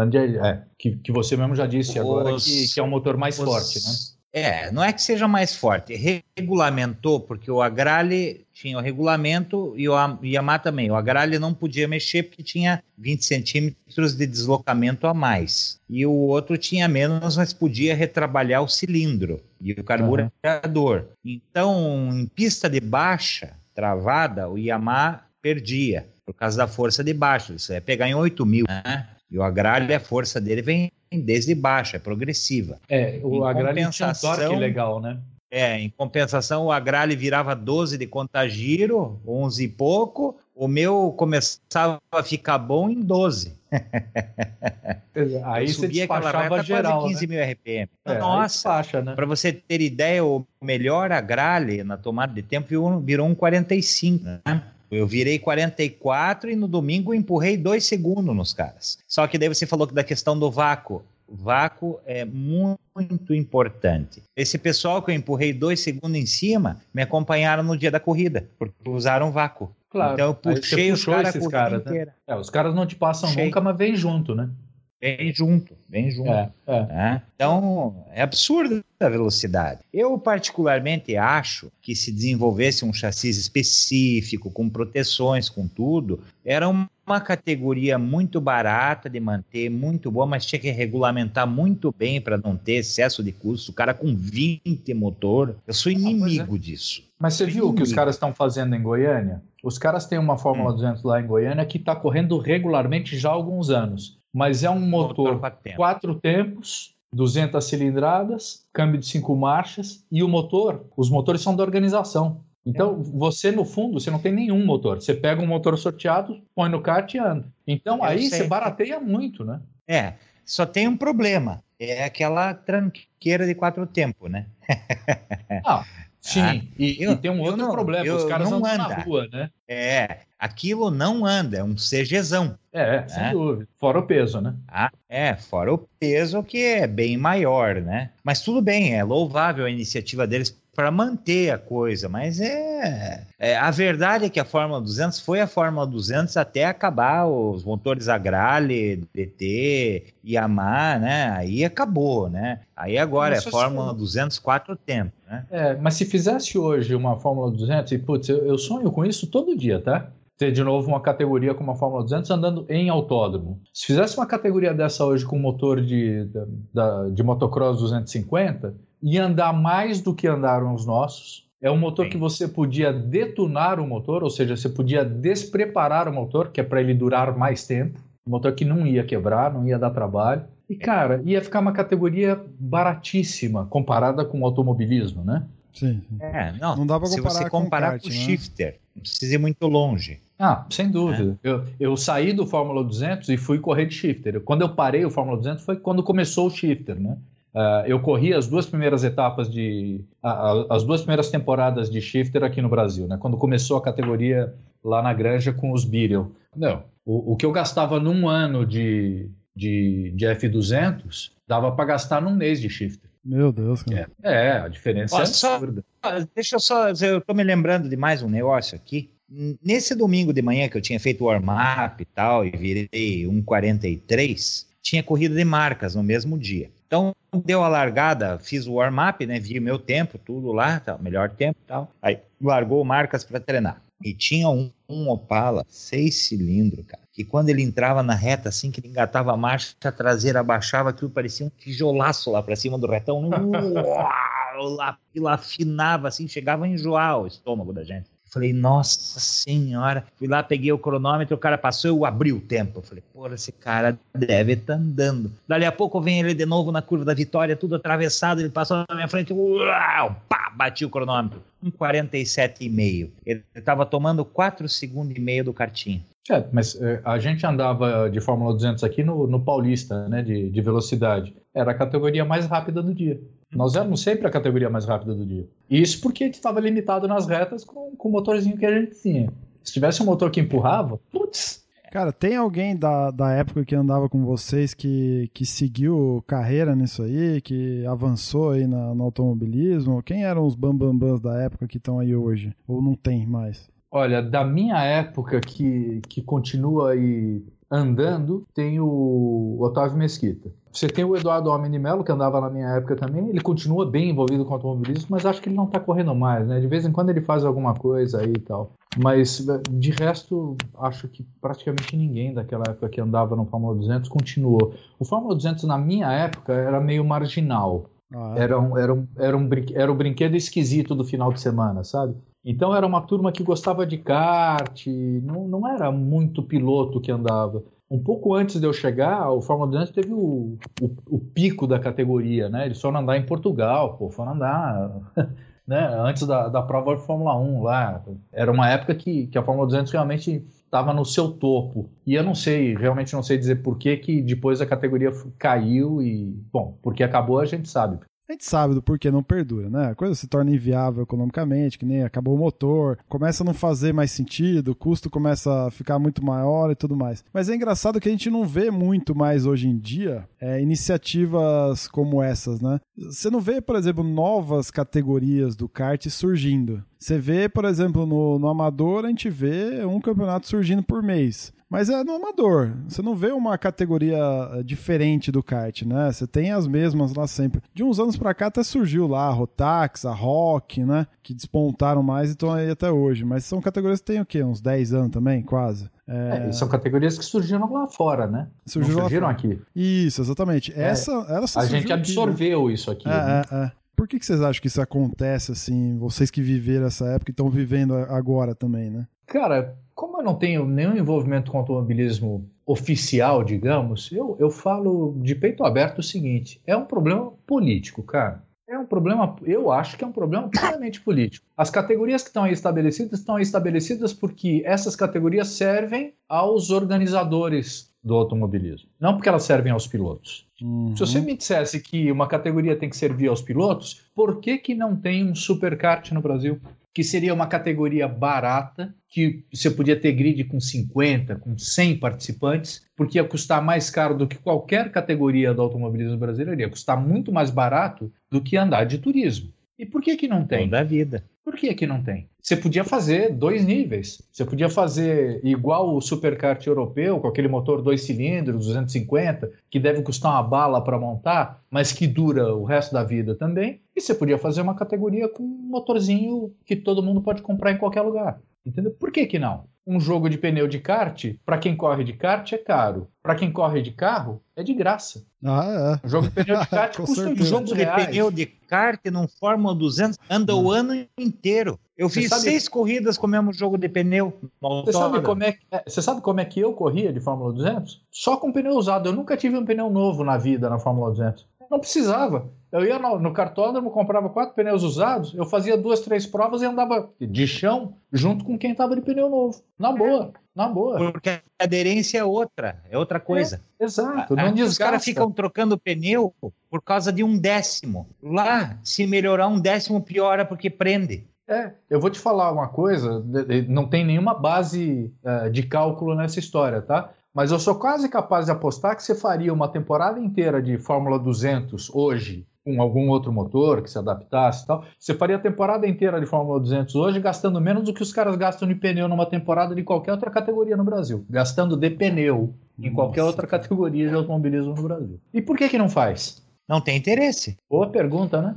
de, é que, que você mesmo já disse Os... agora que, que é um motor mais Os... forte, né? É, não é que seja mais forte, regulamentou, porque o Agrale tinha o regulamento e o Yamaha também. O Agrale não podia mexer porque tinha 20 centímetros de deslocamento a mais. E o outro tinha menos, mas podia retrabalhar o cilindro e o carburador. Uhum. Então, em pista de baixa, travada, o Yamaha perdia, por causa da força de baixo. Isso é pegar em 8 mil, né? E o Agrale, a força dele vem desde baixo, é progressiva. É, o Agrale tinha um torque legal, né? É, em compensação, o Agrale virava 12 de contagiro, 11 e pouco, o meu começava a ficar bom em 12. Aí você despachava geral, quase 15 né? mil RPM. É, Nossa, né? para você ter ideia, o melhor Agrale na tomada de tempo virou, virou um 45, né? Eu virei 44 e no domingo empurrei dois segundos nos caras. Só que daí você falou da questão do vácuo. O vácuo é muito importante. Esse pessoal que eu empurrei dois segundos em cima me acompanharam no dia da corrida, porque usaram vácuo. Claro. Então eu puxei os caras caras, né? é, Os caras não te passam Puxei. nunca, mas vem junto, né? Vem junto, vem junto. É, é. Né? Então, é absurda a velocidade. Eu, particularmente, acho que se desenvolvesse um chassi específico, com proteções, com tudo, era uma categoria muito barata de manter, muito boa, mas tinha que regulamentar muito bem para não ter excesso de custo. O cara com 20 motor, eu sou ah, inimigo ah, é. disso. Mas você viu o que os caras estão fazendo em Goiânia? Os caras têm uma Fórmula hum. 200 lá em Goiânia que está correndo regularmente já há alguns anos mas é um motor, motor quatro tempos, 200 cilindradas, câmbio de cinco marchas e o motor, os motores são da organização. Então, é. você no fundo, você não tem nenhum motor. Você pega um motor sorteado, põe no kart e anda. Então, Eu aí sei. você barateia muito, né? É, só tem um problema. É aquela tranqueira de quatro tempos, né? ah, sim. Ah, e, eu, e, tem um outro não, problema. Os caras não andam na rua, né? É, aquilo não anda, é um CGzão. É, né? sem dúvida. Fora o peso, né? Ah, é, fora o peso que é bem maior, né? Mas tudo bem, é louvável a iniciativa deles para manter a coisa, mas é, é, a verdade é que a Fórmula 200 foi a Fórmula 200 até acabar os motores Agrale, DT, Yamaha, né? Aí acabou, né? Aí agora mas é Fórmula se... 200 quatro tempos, né? É, mas se fizesse hoje uma Fórmula 200 e putz, eu, eu sonho com isso todo dia, tá? ter de novo uma categoria como a Fórmula 200 andando em autódromo. Se fizesse uma categoria dessa hoje com motor de, de, de motocross 250, ia andar mais do que andaram os nossos. É um motor Sim. que você podia detonar o motor, ou seja, você podia despreparar o motor, que é para ele durar mais tempo. Um motor que não ia quebrar, não ia dar trabalho. E, cara, ia ficar uma categoria baratíssima comparada com o automobilismo, né? Sim. sim. É, não. Não dá pra se comparar você com o comparar kart, com o né? shifter, não precisa ir muito longe. Ah, sem dúvida. Eu, eu saí do Fórmula 200 e fui correr de shifter. Quando eu parei o Fórmula 200 foi quando começou o shifter, né? Ah, eu corri as duas primeiras etapas de. a- a- as duas primeiras temporadas de shifter aqui no Brasil, né? Quando começou a categoria lá na granja com os Beetle. Não. O, o que eu gastava num ano de, de, de F200 dava para gastar num mês de shifter. Meu Deus, cara. É, é a diferença Ó, é absurda. Ah, Deixa eu só, eu tô me lembrando de mais um negócio aqui. Nesse domingo de manhã que eu tinha feito o warm-up e tal, e virei 1,43, tinha corrida de marcas no mesmo dia. Então, deu a largada, fiz o warm-up, né? Vi o meu tempo, tudo lá, tá, melhor tempo e tal. Aí largou marcas para treinar. E tinha um, um Opala, seis cilindros, cara. Que quando ele entrava na reta, assim, que ele engatava a marcha, a traseira abaixava, aquilo parecia um tijolaço lá para cima do retão. Uau, lá, afinava, assim, chegava a enjoar o estômago da gente. Falei, nossa senhora. Fui lá, peguei o cronômetro, o cara passou, eu abri o tempo. Falei, porra, esse cara deve estar andando. Dali a pouco vem ele de novo na curva da vitória, tudo atravessado, ele passou na minha frente, uau, pá, bati o cronômetro. Um 47,5. Ele estava tomando 4 segundos e meio do cartinho. É, mas é, a gente andava de Fórmula 200 aqui no, no Paulista, né, de, de velocidade. Era a categoria mais rápida do dia. Nós éramos sempre a categoria mais rápida do dia. Isso porque a gente estava limitado nas retas com, com o motorzinho que a gente tinha. Se tivesse um motor que empurrava, putz, Cara, tem alguém da, da época que andava com vocês que, que seguiu carreira nisso aí, que avançou aí na- no automobilismo? Quem eram os bambambãs da época que estão aí hoje? Ou não tem mais? Olha, da minha época que, que continua aí andando, tem o Otávio Mesquita. Você tem o Eduardo Homem de Mello, que andava na minha época também. Ele continua bem envolvido com automobilismo, mas acho que ele não está correndo mais, né? De vez em quando ele faz alguma coisa aí e tal. Mas, de resto, acho que praticamente ninguém daquela época que andava no Fórmula 200 continuou. O Fórmula 200, na minha época, era meio marginal. Ah, Era um, era, um, era, um era o brinquedo esquisito do final de semana, sabe? Então era uma turma que gostava de kart, não, não era muito piloto que andava. Um pouco antes de eu chegar, o Fórmula 200 teve o, o, o pico da categoria, né? Eles foram andar em Portugal, pô, foram andar né? antes da, da prova de Fórmula 1 lá. Era uma época que, que a Fórmula 200 realmente estava no seu topo. E eu não sei, realmente não sei dizer por que, que depois a categoria caiu e, bom, porque acabou a gente sabe. A gente sabe do porquê não perdura, né? A coisa se torna inviável economicamente, que nem acabou o motor, começa a não fazer mais sentido, o custo começa a ficar muito maior e tudo mais. Mas é engraçado que a gente não vê muito mais hoje em dia é, iniciativas como essas, né? Você não vê, por exemplo, novas categorias do kart surgindo. Você vê, por exemplo, no, no Amador, a gente vê um campeonato surgindo por mês. Mas é no amador. Você não vê uma categoria eh, diferente do kart, né? Você tem as mesmas lá sempre. De uns anos pra cá até surgiu lá a Rotax, a Rock, né? Que despontaram mais e estão aí até hoje. Mas são categorias que tem o quê? Uns 10 anos também, quase. É, e são categorias que surgiram lá fora, né? Lá surgiram aqui. Isso, exatamente. Essa, ela só A surgiu gente aqui, né? absorveu isso aqui. né? É, é, é. Por que, que vocês acham que isso acontece assim? Vocês que viveram essa época e estão vivendo agora também, né? Cara, como eu não tenho nenhum envolvimento com automobilismo oficial, digamos, eu, eu falo de peito aberto o seguinte: é um problema político, cara. É um problema, eu acho que é um problema puramente político. As categorias que estão aí estabelecidas estão aí estabelecidas porque essas categorias servem aos organizadores do automobilismo, não porque elas servem aos pilotos. Uhum. Se você me dissesse que uma categoria tem que servir aos pilotos, por que, que não tem um superkart no Brasil? Que seria uma categoria barata, que você podia ter grid com 50, com 100 participantes, porque ia custar mais caro do que qualquer categoria do automobilismo brasileiro, ia custar muito mais barato do que andar de turismo. E por que, que não tem? Toda a vida. Por que, que não tem? Você podia fazer dois níveis. Você podia fazer igual o superkart europeu, com aquele motor dois cilindros, 250, que deve custar uma bala para montar, mas que dura o resto da vida também. E você podia fazer uma categoria com um motorzinho que todo mundo pode comprar em qualquer lugar. Entendeu? Por que, que não? Um jogo de pneu de kart, para quem corre de kart, é caro. Para quem corre de carro, é de graça. Ah, Um jogo de pneu de kart custa. Um jogo 800 de reais. pneu de kart num Fórmula 200 anda o ano inteiro. Eu fiz sabe- seis corridas com o mesmo jogo de pneu. no Você sabe, como é, que- é, você sabe como é que eu corria de Fórmula 200? Só com pneu usado. Eu nunca tive um pneu novo na vida na Fórmula 200. Não precisava. Eu ia no, no cartódromo, comprava quatro pneus usados, eu fazia duas, três provas e andava de chão junto com quem estava de pneu novo. Na boa, na boa. Porque a aderência é outra, é outra coisa. Exato, Ah, não Os desgasta. caras ficam trocando pneu por causa de um décimo. Lá, se melhorar um décimo, piora porque prende. É, eu vou te falar uma coisa, não tem nenhuma base eh, de cálculo nessa história, tá? Mas eu sou quase capaz de apostar que você faria uma temporada inteira de Fórmula 200 hoje, com algum outro motor que se adaptasse e tal. Você faria a temporada inteira de Fórmula 200 hoje gastando menos do que os caras gastam de pneu numa temporada de qualquer outra categoria no Brasil. Gastando de pneu em qualquer Nossa, outra categoria de automobilismo no Brasil. E por que que não faz? Não tem interesse. Boa pergunta, né?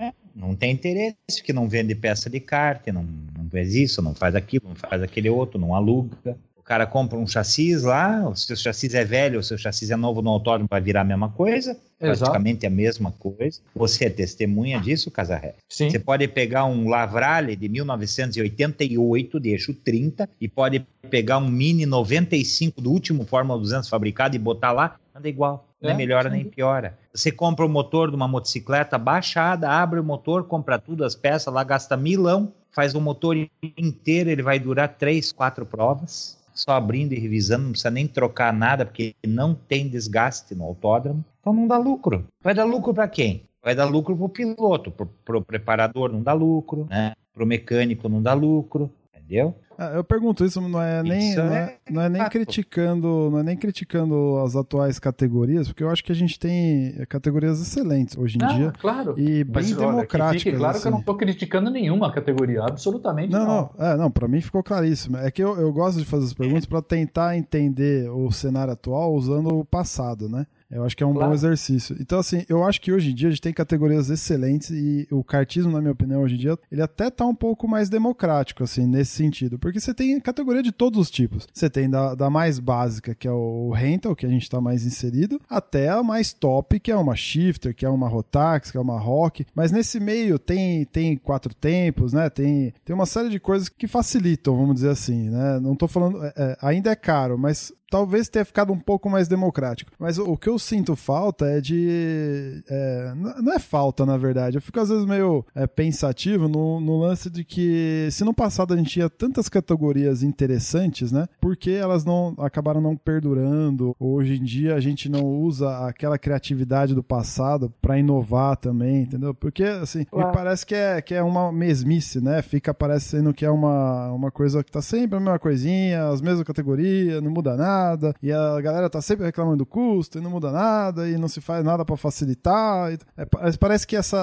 É. Não tem interesse, porque não vende peça de kart, não, não faz isso, não faz aquilo, não faz aquele outro, não aluga. O cara compra um chassis lá, o seu chassis é velho, o seu chassis é novo no autódromo, vai virar a mesma coisa, Exato. praticamente a mesma coisa. Você é testemunha disso, Casarré. Você pode pegar um Lavrale de 1988, de eixo 30, e pode pegar um Mini 95 do último Fórmula 200 fabricado e botar lá, anda igual. Nem É, melhora sim. nem piora. Você compra o motor de uma motocicleta baixada, abre o motor, compra tudo, as peças, lá gasta milão, faz o motor inteiro, ele vai durar três, quatro provas, só abrindo e revisando, não precisa nem trocar nada, porque não tem desgaste no autódromo. Então não dá lucro. Vai dar lucro para quem? Vai dar lucro pro piloto, pro, pro preparador não dá lucro, né? Pro mecânico não dá lucro, entendeu? Ah, eu pergunto isso, não é nem, Isso não é é, não é nem criticando, não é nem criticando as atuais categorias, porque eu acho que a gente tem categorias excelentes hoje em Não, dia claro. e bem Mas, olha, que democráticas. fique claro que eu assim. não estou criticando nenhuma categoria, absolutamente Não, não. não, é, não, para mim ficou claríssimo. É que eu, eu gosto de fazer as perguntas para tentar entender o cenário atual usando o passado, né? Eu acho que é um Claro. bom exercício. Então, assim, eu acho que hoje em dia a gente tem categorias excelentes e o kartismo, na minha opinião, hoje em dia, ele até tá um pouco mais democrático, assim, nesse sentido. Porque você tem categoria de todos os tipos. Você tem da, da mais básica, que é o rental, que a gente tá mais inserido, até a mais top, que é uma shifter, que é uma Rotax, que é uma Rock. Mas nesse meio tem, tem quatro tempos, né? Tem, tem uma série de coisas que facilitam, vamos dizer assim, né? Não tô falando. é, é, ainda é caro, mas talvez tenha ficado um pouco mais democrático. Mas o, que eu sinto falta é de. é, não é falta, na verdade. Eu fico às vezes meio é, pensativo no, no lance de que se no passado a gente tinha tantas categorias interessantes, né? Por que elas não acabaram não perdurando? Hoje em dia a gente não usa aquela criatividade do passado para inovar também, entendeu? Porque assim, me parece que é, que é uma mesmice, né? Fica parecendo que é uma, uma coisa que tá sempre a mesma coisinha, as mesmas categorias, não muda nada, e a galera tá sempre reclamando do custo e não muda nada, e não se faz nada para facilitar. é, pa- parece que essa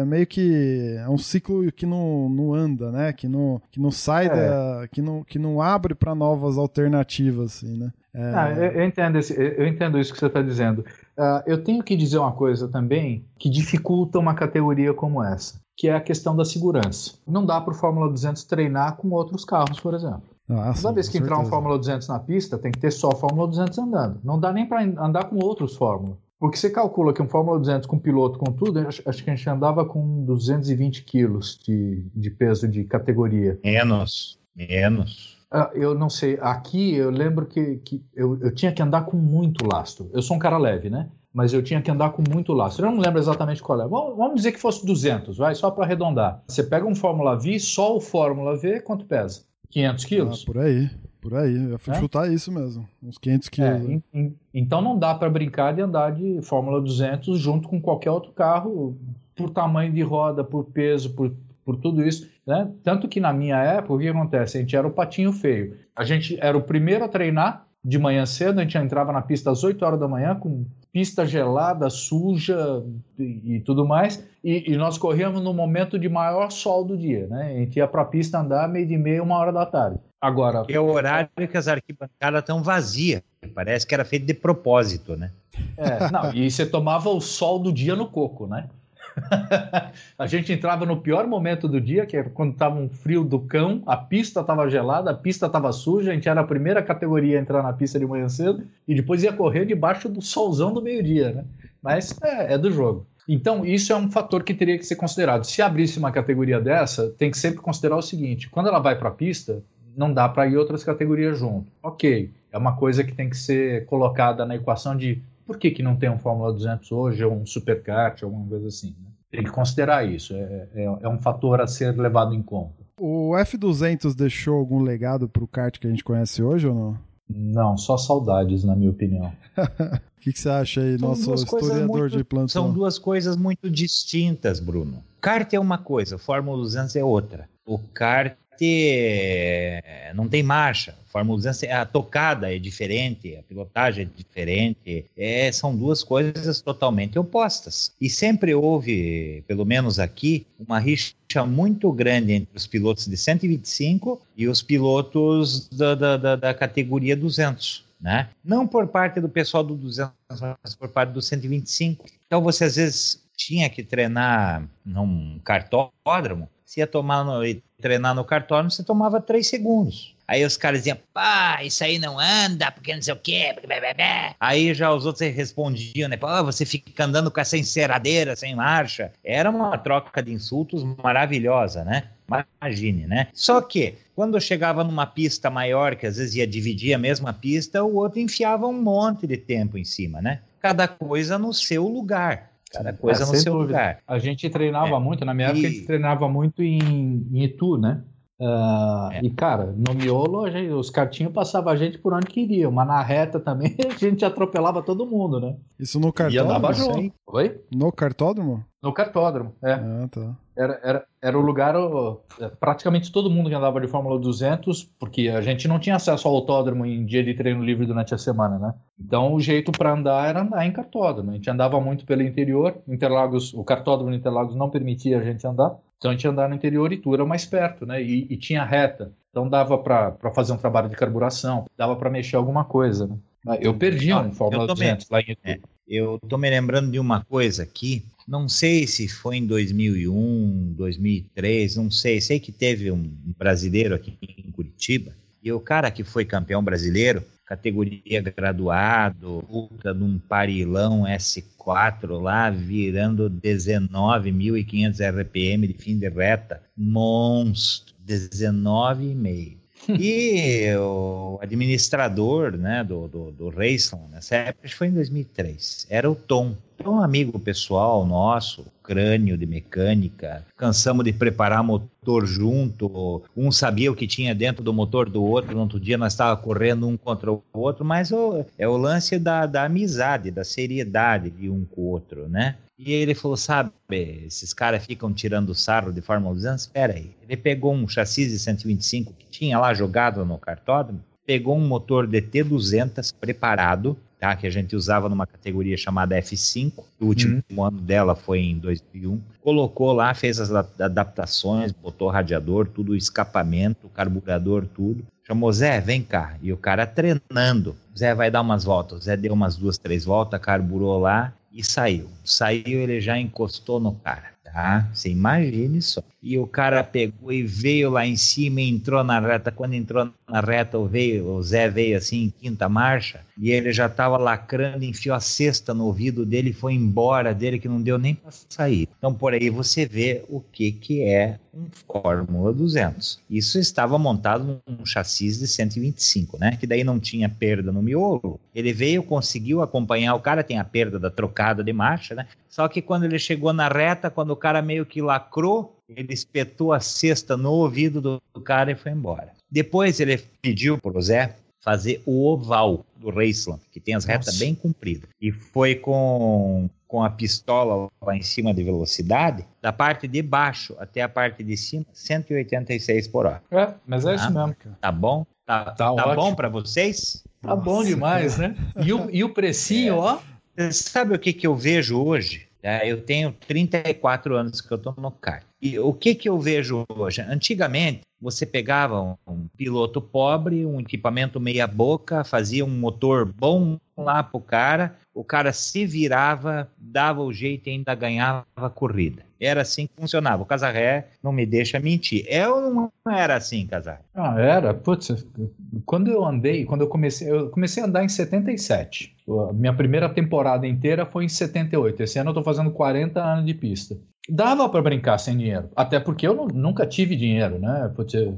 é meio que é um ciclo que não, não anda, né? Que não, que não sai É. da. que não, que não abre para novas alternativas, assim, né? É, Ah, eu, eu entendo esse- eu entendo isso que você está dizendo. Ah, eu tenho que dizer uma coisa também que dificulta uma categoria como essa, que é a questão da segurança. Não dá para o Fórmula 200 treinar com outros carros, por exemplo. Sim, Toda vez que entrar um certeza. Fórmula 200 na pista, tem que ter só Fórmula 200 andando. Não dá nem para andar com outros Fórmula. Porque você calcula que um Fórmula 200 com piloto, com tudo, acho, acho que a gente andava com 220 quilos de, de peso de categoria. Menos, menos. Ah, eu não sei. Aqui eu lembro que, que eu, eu tinha que andar com muito lastro. Eu sou um cara leve, né? Mas eu tinha que andar com muito lastro. Eu não lembro exatamente qual é. Vamos, vamos dizer que fosse 200, vai, só para arredondar. Você pega um Fórmula V, só o Fórmula V, quanto pesa? 500 Ah, quilos? por aí, por aí. Eu fui É? chutar isso mesmo. Uns 500 É, quilos. em- em- então não dá para brincar de andar de Fórmula 200 junto com qualquer outro carro, por tamanho de roda, por peso, por, por tudo isso. Né? Tanto que na minha época, o que acontece? A gente era o patinho feio. A gente era o primeiro a treinar de manhã cedo, a gente entrava na pista às 8 horas da manhã com pista gelada, suja e, e tudo mais, e, e nós corríamos no momento de maior sol do dia, né? A gente ia para a pista andar meio de meia, uma hora da tarde. Agora, É o horário que as arquibancadas estão vazias. Parece que era feito de propósito, né? É, não, e você tomava o sol do dia no coco, né? a gente entrava no pior momento do dia, que era quando estava um frio do cão, a pista estava gelada, a pista estava suja, a gente era a primeira categoria a entrar na pista de manhã cedo e depois ia correr debaixo do solzão do meio-dia, né? Mas é, é do jogo. Então, isso é um fator que teria que ser considerado. Se abrisse uma categoria dessa, tem que sempre considerar o seguinte: quando ela vai para a pista, não dá para ir outras categorias junto. Ok, é uma coisa que tem que ser colocada na equação de por que, que não tem um Fórmula 200 hoje, ou um Superkart, alguma coisa assim. Né? Tem que considerar isso, é, é, é, um fator a ser levado em conta. O F200 deixou algum legado para o kart que a gente conhece hoje ou não? Não, só saudades, na minha opinião. O que, que, você acha aí, são nosso historiador muito, de plantão? São duas coisas muito distintas, Bruno. Kart é uma coisa, Fórmula 200 é outra. O kart ter. Não tem marcha. Fórmula 200, a tocada é diferente, a pilotagem é diferente. É, são duas coisas totalmente opostas. E sempre houve, pelo menos aqui, uma rixa muito grande entre os pilotos de 125 e os pilotos da, da, da, da categoria 200. Né? Não por parte do pessoal do 200, mas por parte do 125. Então você às vezes tinha que treinar num cartódromo, se ia tomar no, treinar no cartório, você tomava três segundos. Aí os caras diziam, pá, isso aí não anda, porque não sei o quê. Aí já os outros respondiam, né? Pô, você fica andando com essa enceradeira sem marcha. Era uma troca de insultos maravilhosa, né? Imagine, né? Só que, quando chegava numa pista maior, que às vezes ia dividir a mesma pista, o outro enfiava um monte de tempo em cima, né? Cada coisa no seu lugar. Cada coisa é, no seu dúvida. lugar. A gente treinava é. muito, na minha época, a gente treinava muito em, em Itu, né? Uh, é. E, cara, no miolo, gente, os cartinhos passavam a gente por onde queria, mas na reta também a gente atropelava todo mundo, né? Isso no cartódromo? E andava junto. Oi? No cartódromo? No cartódromo, é. Ah, tá. Era, era, era o lugar, é, praticamente todo mundo que andava de Fórmula 200, porque a gente não tinha acesso ao autódromo em dia de treino livre durante a semana, né? Então o jeito para andar era andar em cartódromo. A gente andava muito pelo interior, Interlagos, o cartódromo de Interlagos não permitia a gente andar, então a gente andava no interior e tu era mais perto, né? E, e tinha reta, então dava para fazer um trabalho de carburação, dava para mexer alguma coisa, né? Eu perdi um Fórmula 200 lá em Itu. É, eu tô me lembrando de uma coisa aqui não sei se foi em 2001, 2003, não sei. Sei que teve um brasileiro aqui em Curitiba e o cara que foi campeão brasileiro, categoria graduado, ultra num parilão S4 lá, virando 19.500 RPM de fim de reta. Monstro, 19,5. E o administrador né, do, do, do Rayson, nessa época, foi em 2003, era o Tom. Então, um amigo pessoal nosso, crânio de mecânica, cansamos de preparar motor junto, um sabia o que tinha dentro do motor do outro, no outro dia nós estávamos correndo um contra o outro, mas o, é o lance da, da amizade, da seriedade de um com o outro, né? E ele falou, sabe, esses caras ficam tirando sarro de Fórmula 200, espera aí. Ele pegou um chassi de 125 que tinha lá jogado no cartódromo, pegou um motor DT200 preparado, tá? que a gente usava numa categoria chamada F5. O último uhum. ano dela foi em 2001. Colocou lá, fez as adaptações, botou radiador, tudo, escapamento, carburador, tudo. Chamou Zé, vem cá. E o cara treinando. Zé vai dar umas voltas. Zé deu umas duas, três voltas, carburou lá e saiu. Saiu, ele já encostou no cara. Tá? Você imagine só. E o cara pegou e veio lá em cima e entrou na reta. Quando entrou na reta, o, veio, o Zé veio assim em quinta marcha e ele já estava lacrando, enfiou a cesta no ouvido dele e foi embora dele, que não deu nem para sair. Então, por aí você vê o que, que é um Fórmula 200. Isso estava montado num chassi de 125, né? Que daí não tinha perda no miolo. Ele veio, conseguiu acompanhar o cara, tem a perda da trocada de marcha, né? Só que quando ele chegou na reta, quando o cara meio que lacrou, ele espetou a cesta no ouvido do, cara e foi embora. Depois ele pediu para o Zé fazer o oval do Raceland, que tem as retas Nossa. bem compridas. E foi com, com a pistola lá em cima de velocidade, da parte de baixo até a parte de cima, 186 por hora. É, mas é isso mesmo. Tá bom? Tá, tá, tá bom para vocês? Tá Nossa, bom demais, cara. né? E o, e o precinho, é. ó. Sabe o que, que eu vejo hoje? É, eu tenho 34 anos que eu estou no kart. E o que, que eu vejo hoje? Antigamente, você pegava um, piloto pobre, um equipamento meia boca, fazia um motor bom, lá pro cara, o cara se virava, dava o jeito e ainda ganhava a corrida. Era assim que funcionava. O Casarré não me deixa mentir. Eu não era assim, Casarré. Ah, era. Putz, quando eu andei, quando eu comecei, eu comecei a andar em 77. A minha primeira temporada inteira foi em 78. Esse ano eu tô fazendo 40 anos de pista. Dava para brincar sem dinheiro, até porque eu nunca tive dinheiro, né? Porque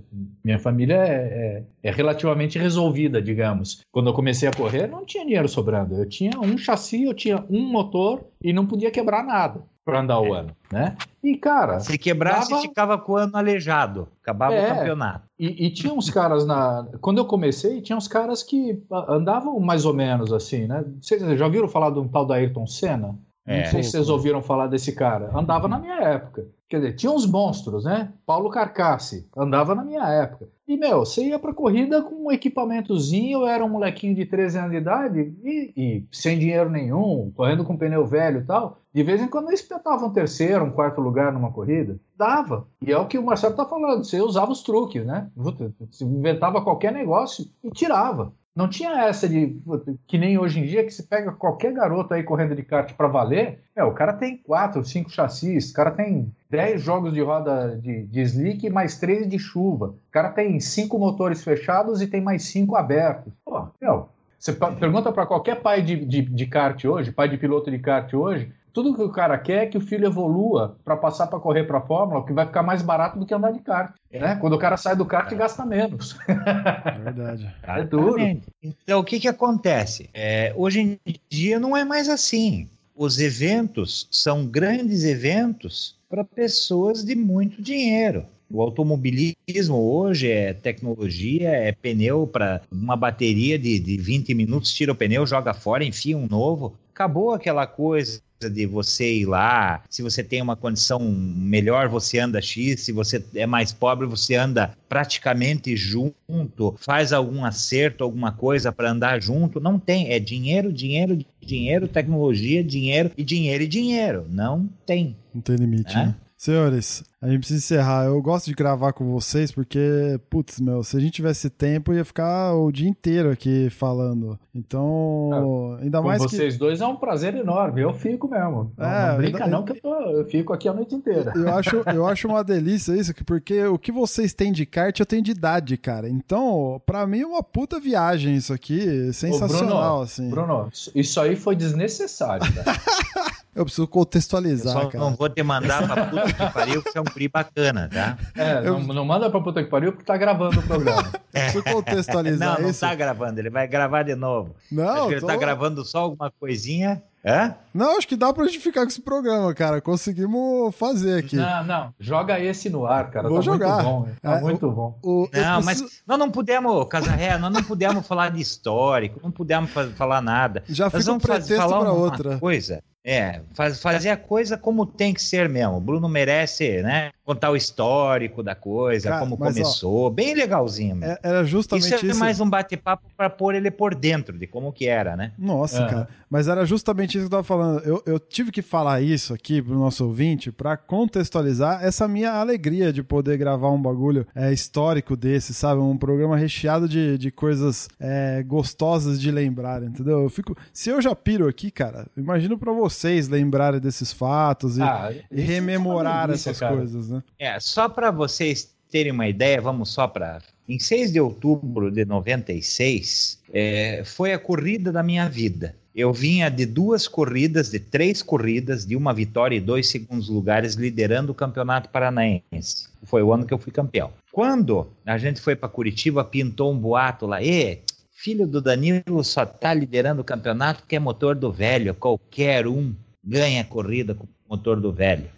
minha família é, é, é, relativamente resolvida, digamos. Quando eu comecei a correr, não tinha dinheiro sobrando. Eu tinha um chassi, eu tinha um motor e não podia quebrar nada para andar o é. ano, né? E cara, se quebrasse dava... ficava com o ano aleijado, acabava é, o campeonato. E, e, tinha uns caras na, quando eu comecei, tinha uns caras que andavam mais ou menos assim, né? Vocês já ouviram falar de um tal da Ayrton Senna? É. Não sei se vocês ouviram falar desse cara. Andava na minha época. Quer dizer, tinha uns monstros, né? Paulo Carcassi, andava na minha época. E, meu, você ia pra corrida com um equipamentozinho, eu era um molequinho de 13 anos de idade e, e sem dinheiro nenhum, correndo com pneu velho e tal. De vez em quando eu espetava um terceiro, um quarto lugar numa corrida. Dava. E é o que o Marcelo tá falando, você usava os truques, né? Você inventava qualquer negócio e tirava. Não tinha essa de que nem hoje em dia que se pega qualquer garoto aí correndo de kart para valer. É, o cara tem quatro, cinco chassis, o cara tem dez jogos de roda de, de slick mais três de chuva. O cara tem cinco motores fechados e tem mais cinco abertos. Pô, meu, você pergunta para qualquer pai de, de, de kart hoje, pai de piloto de kart hoje, tudo que o cara quer é que o filho evolua para passar para correr para a Fórmula, que vai ficar mais barato do que andar de kart. Né? Quando o cara sai do kart, gasta menos. É verdade. é duro. Então, o que, que acontece? É, hoje em dia não é mais assim. Os eventos são grandes eventos para pessoas de muito dinheiro. O automobilismo hoje é tecnologia, é pneu para uma bateria de, de 20 minutos, tira o pneu, joga fora, enfia um novo. Acabou aquela coisa de você ir lá. Se você tem uma condição melhor, você anda X. Se você é mais pobre, você anda praticamente junto. Faz algum acerto, alguma coisa para andar junto. Não tem. É dinheiro, dinheiro, dinheiro, tecnologia, dinheiro e dinheiro e dinheiro. Não tem. Não tem limite, é? né? Senhores, a gente precisa encerrar. Eu gosto de gravar com vocês porque, putz, meu, se a gente tivesse tempo, ia ficar o dia inteiro aqui falando. Então, é, ainda mais. Com vocês que... dois é um prazer enorme. Eu fico mesmo. Não, é, não brinca, ainda... não, que eu, tô, eu, fico aqui a noite inteira. Eu acho, eu acho uma delícia isso, porque o que vocês têm de kart, eu tenho de idade, cara. Então, pra mim é uma puta viagem isso aqui. Sensacional, Bruno, assim. Bruno, isso aí foi desnecessário, cara. Eu preciso contextualizar, eu só cara. não vou te mandar pra puta que pariu, que você é um guri bacana, tá? É, eu... não, não, manda pra puta que pariu porque tá gravando o programa. Preciso contextualizar Não, não isso. tá gravando, ele vai gravar de novo. Não, Acho que ele tô... tá gravando só alguma coisinha é? Não, acho que dá pra justificar com esse programa, cara. Conseguimos fazer aqui. Não, não. Joga esse no ar, cara. Vou tá jogar. muito bom. Tá é, muito o, bom. O, não, preciso... mas nós não pudemos, Casarré, nós não pudemos falar de histórico, não pudemos falar nada. Já nós fica um pretexto falar pra outra. coisa. É, faz, fazer a coisa como tem que ser mesmo. O Bruno merece, né? Contar o histórico da coisa, Cara, como mas, começou. Ó, bem legalzinho. É, era justamente isso. É isso é mais um bate-papo para pôr ele por dentro de como que era, né? Nossa, cara. Mas era justamente isso que eu tava falando. Eu, eu tive que falar isso aqui pro nosso ouvinte para contextualizar essa minha alegria de poder gravar um bagulho é, histórico desse, sabe? Um programa recheado de, de coisas é, gostosas de lembrar, entendeu? Eu fico. Se eu já piro aqui, cara, imagino para você vocês lembrarem desses fatos e, ah, e rememorar essas cara. coisas, né? É, só para vocês terem uma ideia, vamos só para. Em 6 de outubro de 96, é, foi a corrida da minha vida. Eu vinha de duas corridas, de três corridas, de uma vitória e dois segundos lugares, liderando o Campeonato Paranaense. Foi o ano que eu fui campeão. Quando a gente foi para Curitiba, pintou um boato lá, e filho do Danilo só tá liderando o campeonato porque é motor do velho. Qualquer um ganha corrida com o motor do velho.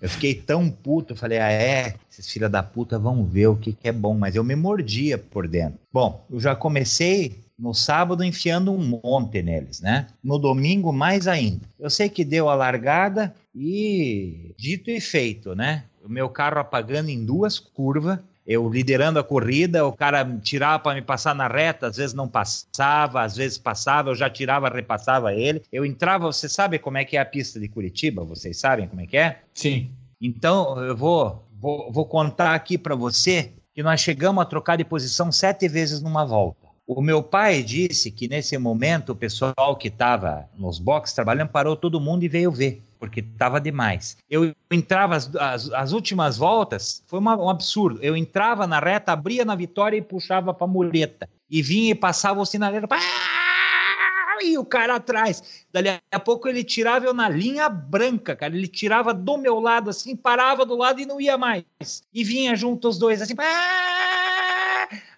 Eu fiquei tão puto, eu falei, ah é, esses filha da puta vão ver o que, que é bom, mas eu me mordia por dentro. Bom, eu já comecei no sábado enfiando um monte neles, né? No domingo mais ainda. Eu sei que deu a largada e dito e feito, né? O meu carro apagando em duas curvas, eu liderando a corrida, o cara tirava para me passar na reta, às vezes não passava, às vezes passava, eu já tirava, repassava ele. Eu entrava, você sabe como é que é a pista de Curitiba? Vocês sabem como é que é? Sim. Então, eu vou, vou, vou contar aqui para você que nós chegamos a trocar de posição sete vezes numa volta. O meu pai disse que nesse momento o pessoal que estava nos boxes trabalhando parou todo mundo e veio ver, porque estava demais. Eu entrava as, as, as últimas voltas, foi uma, um absurdo. Eu entrava na reta, abria na vitória e puxava para muleta. E vinha e passava o sinaleiro. E o cara atrás. Dali a pouco ele tirava eu na linha branca, cara. Ele tirava do meu lado assim, parava do lado e não ia mais. E vinha junto os dois assim.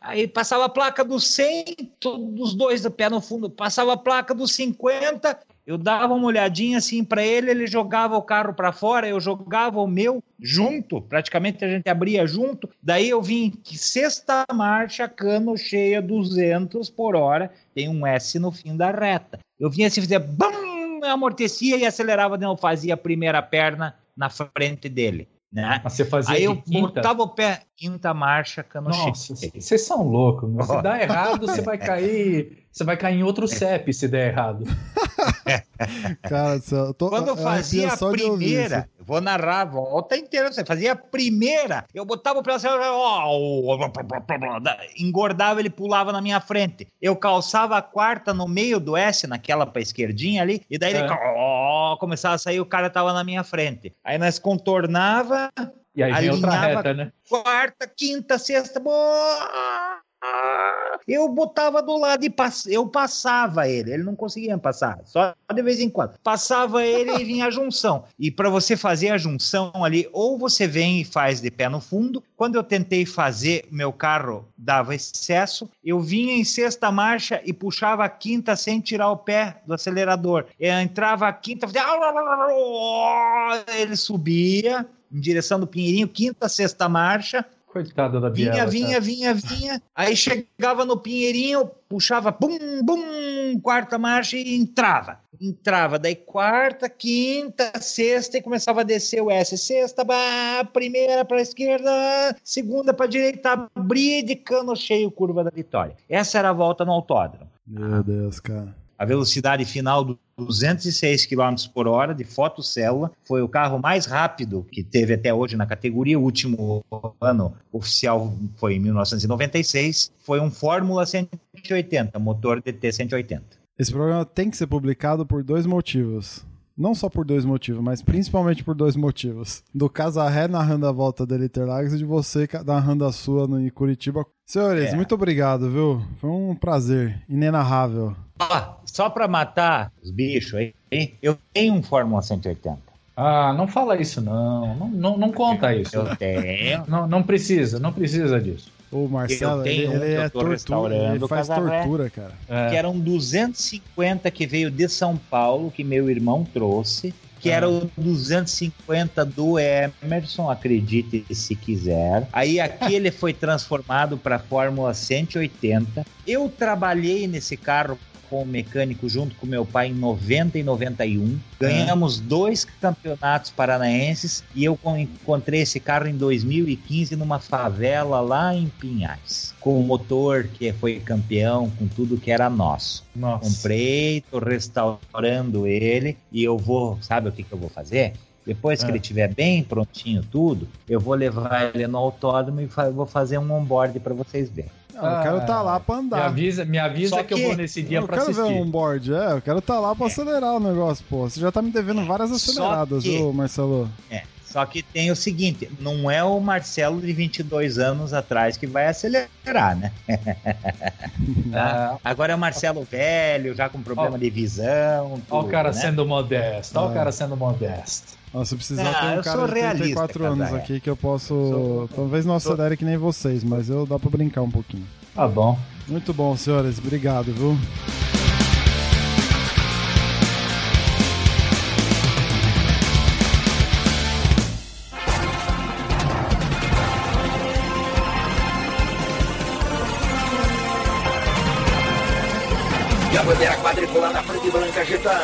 Aí passava a placa dos 100, todos os dois do pé no fundo. Passava a placa dos 50, eu dava uma olhadinha assim para ele, ele jogava o carro para fora, eu jogava o meu junto, praticamente a gente abria junto. Daí eu vim que sexta marcha, cano cheia 200 por hora, tem um S no fim da reta. Eu vinha assim, fazia bum, amortecia e acelerava novo, fazia a primeira perna na frente dele. Né? Mas você fazia Aí eu quinta? botava o pé, quinta marcha, cano Nossa, vocês são loucos. meu. Se dá errado, você vai cair. Você vai cair em outro CEP se der errado. Cara, eu tô, Quando eu fazia a primeira, vou narrar a volta inteira, você fazia a primeira, eu botava o assim, ó, engordava, ele pulava na minha frente. Eu calçava a quarta no meio do S, naquela pra esquerdinha ali, e daí ele É. ó, começava a sair, o cara tava na minha frente. Aí nós contornava, E aí vem outra reta, né? quarta, quinta, sexta, boa! Eu botava do lado e pass... eu passava ele, ele não conseguia passar, só de vez em quando. Passava ele e vinha a junção. E para você fazer a junção ali, ou você vem e faz de pé no fundo. Quando eu tentei fazer, meu carro dava excesso, eu vinha em sexta marcha e puxava a quinta sem tirar o pé do acelerador. Eu entrava a quinta, fazia... ele subia em direção do Pinheirinho, quinta, sexta marcha, Coitada da Vinha, Biela. vinha, cara. vinha, vinha. Aí chegava no Pinheirinho, puxava, bum, bum, quarta marcha e entrava. Entrava, daí quarta, quinta, sexta e começava a descer o S. Sexta, bah, primeira para a esquerda, segunda para a direita, abria de cano cheio, curva da vitória. Essa era a volta no autódromo. Meu Deus, cara. A velocidade final do 206 km por hora de fotocélula foi o carro mais rápido que teve até hoje na categoria. O último ano oficial foi em 1996. Foi um Fórmula 180, motor DT 180. Esse programa tem que ser publicado por dois motivos. Não só por dois motivos, mas principalmente por dois motivos. Do Casarré narrando a volta dele Interlagos e de você narrando a sua no em Curitiba. Senhores, É. muito obrigado, viu? Foi um prazer inenarrável. Ah, só para matar os bichos aí, eu tenho um Fórmula 180. Ah, não fala isso, não. Não, não, não conta isso. Eu tenho. Não, não precisa, não precisa disso. O Marcelo, Eu ele, tenho um ele que é tortura, restaurando, ele faz Casarré. tortura, cara. É. que eram 250 que veio de São Paulo, que meu irmão trouxe, que era o 250 do Emerson, acredite se quiser. Aí aqui ele foi transformado para Fórmula 180. Eu trabalhei nesse carro com o mecânico junto com meu pai em 90 e 91. Ganhamos dois campeonatos paranaenses e eu con- encontrei esse carro em 2015 numa favela lá em Pinhais, com o motor que foi campeão, com tudo que era nosso. Nossa. Comprei, tô restaurando ele e eu vou, sabe o que, que eu vou fazer? Depois que Ah. ele estiver bem prontinho tudo, eu vou levar ele no autódromo e vou fazer um onboard para vocês verem. Não, eu quero estar lá pra Me andar. avisa, me avisa Só que, eu que vou nesse dia eu pra quero assistir. ver um board, é, eu quero estar lá pra acelerar o negócio, pô. Você já tá me devendo várias aceleradas, que- ô Marcelo. É, só que tem o seguinte, não é o Marcelo de 22 anos atrás que vai acelerar, né? Ah, Agora é o Marcelo velho, já com problema Ó. de visão. Olha o cara né? sendo modesto, olha o Ah. cara sendo modesto. Nossa, precisar, Ah, tem um eu cara sou de realista, 34 anos aqui que eu posso. Sou- Talvez não sou- acelere que nem vocês, mas eu dá pra brincar um pouquinho. Tá bom. Muito bom, senhores. Obrigado, viu?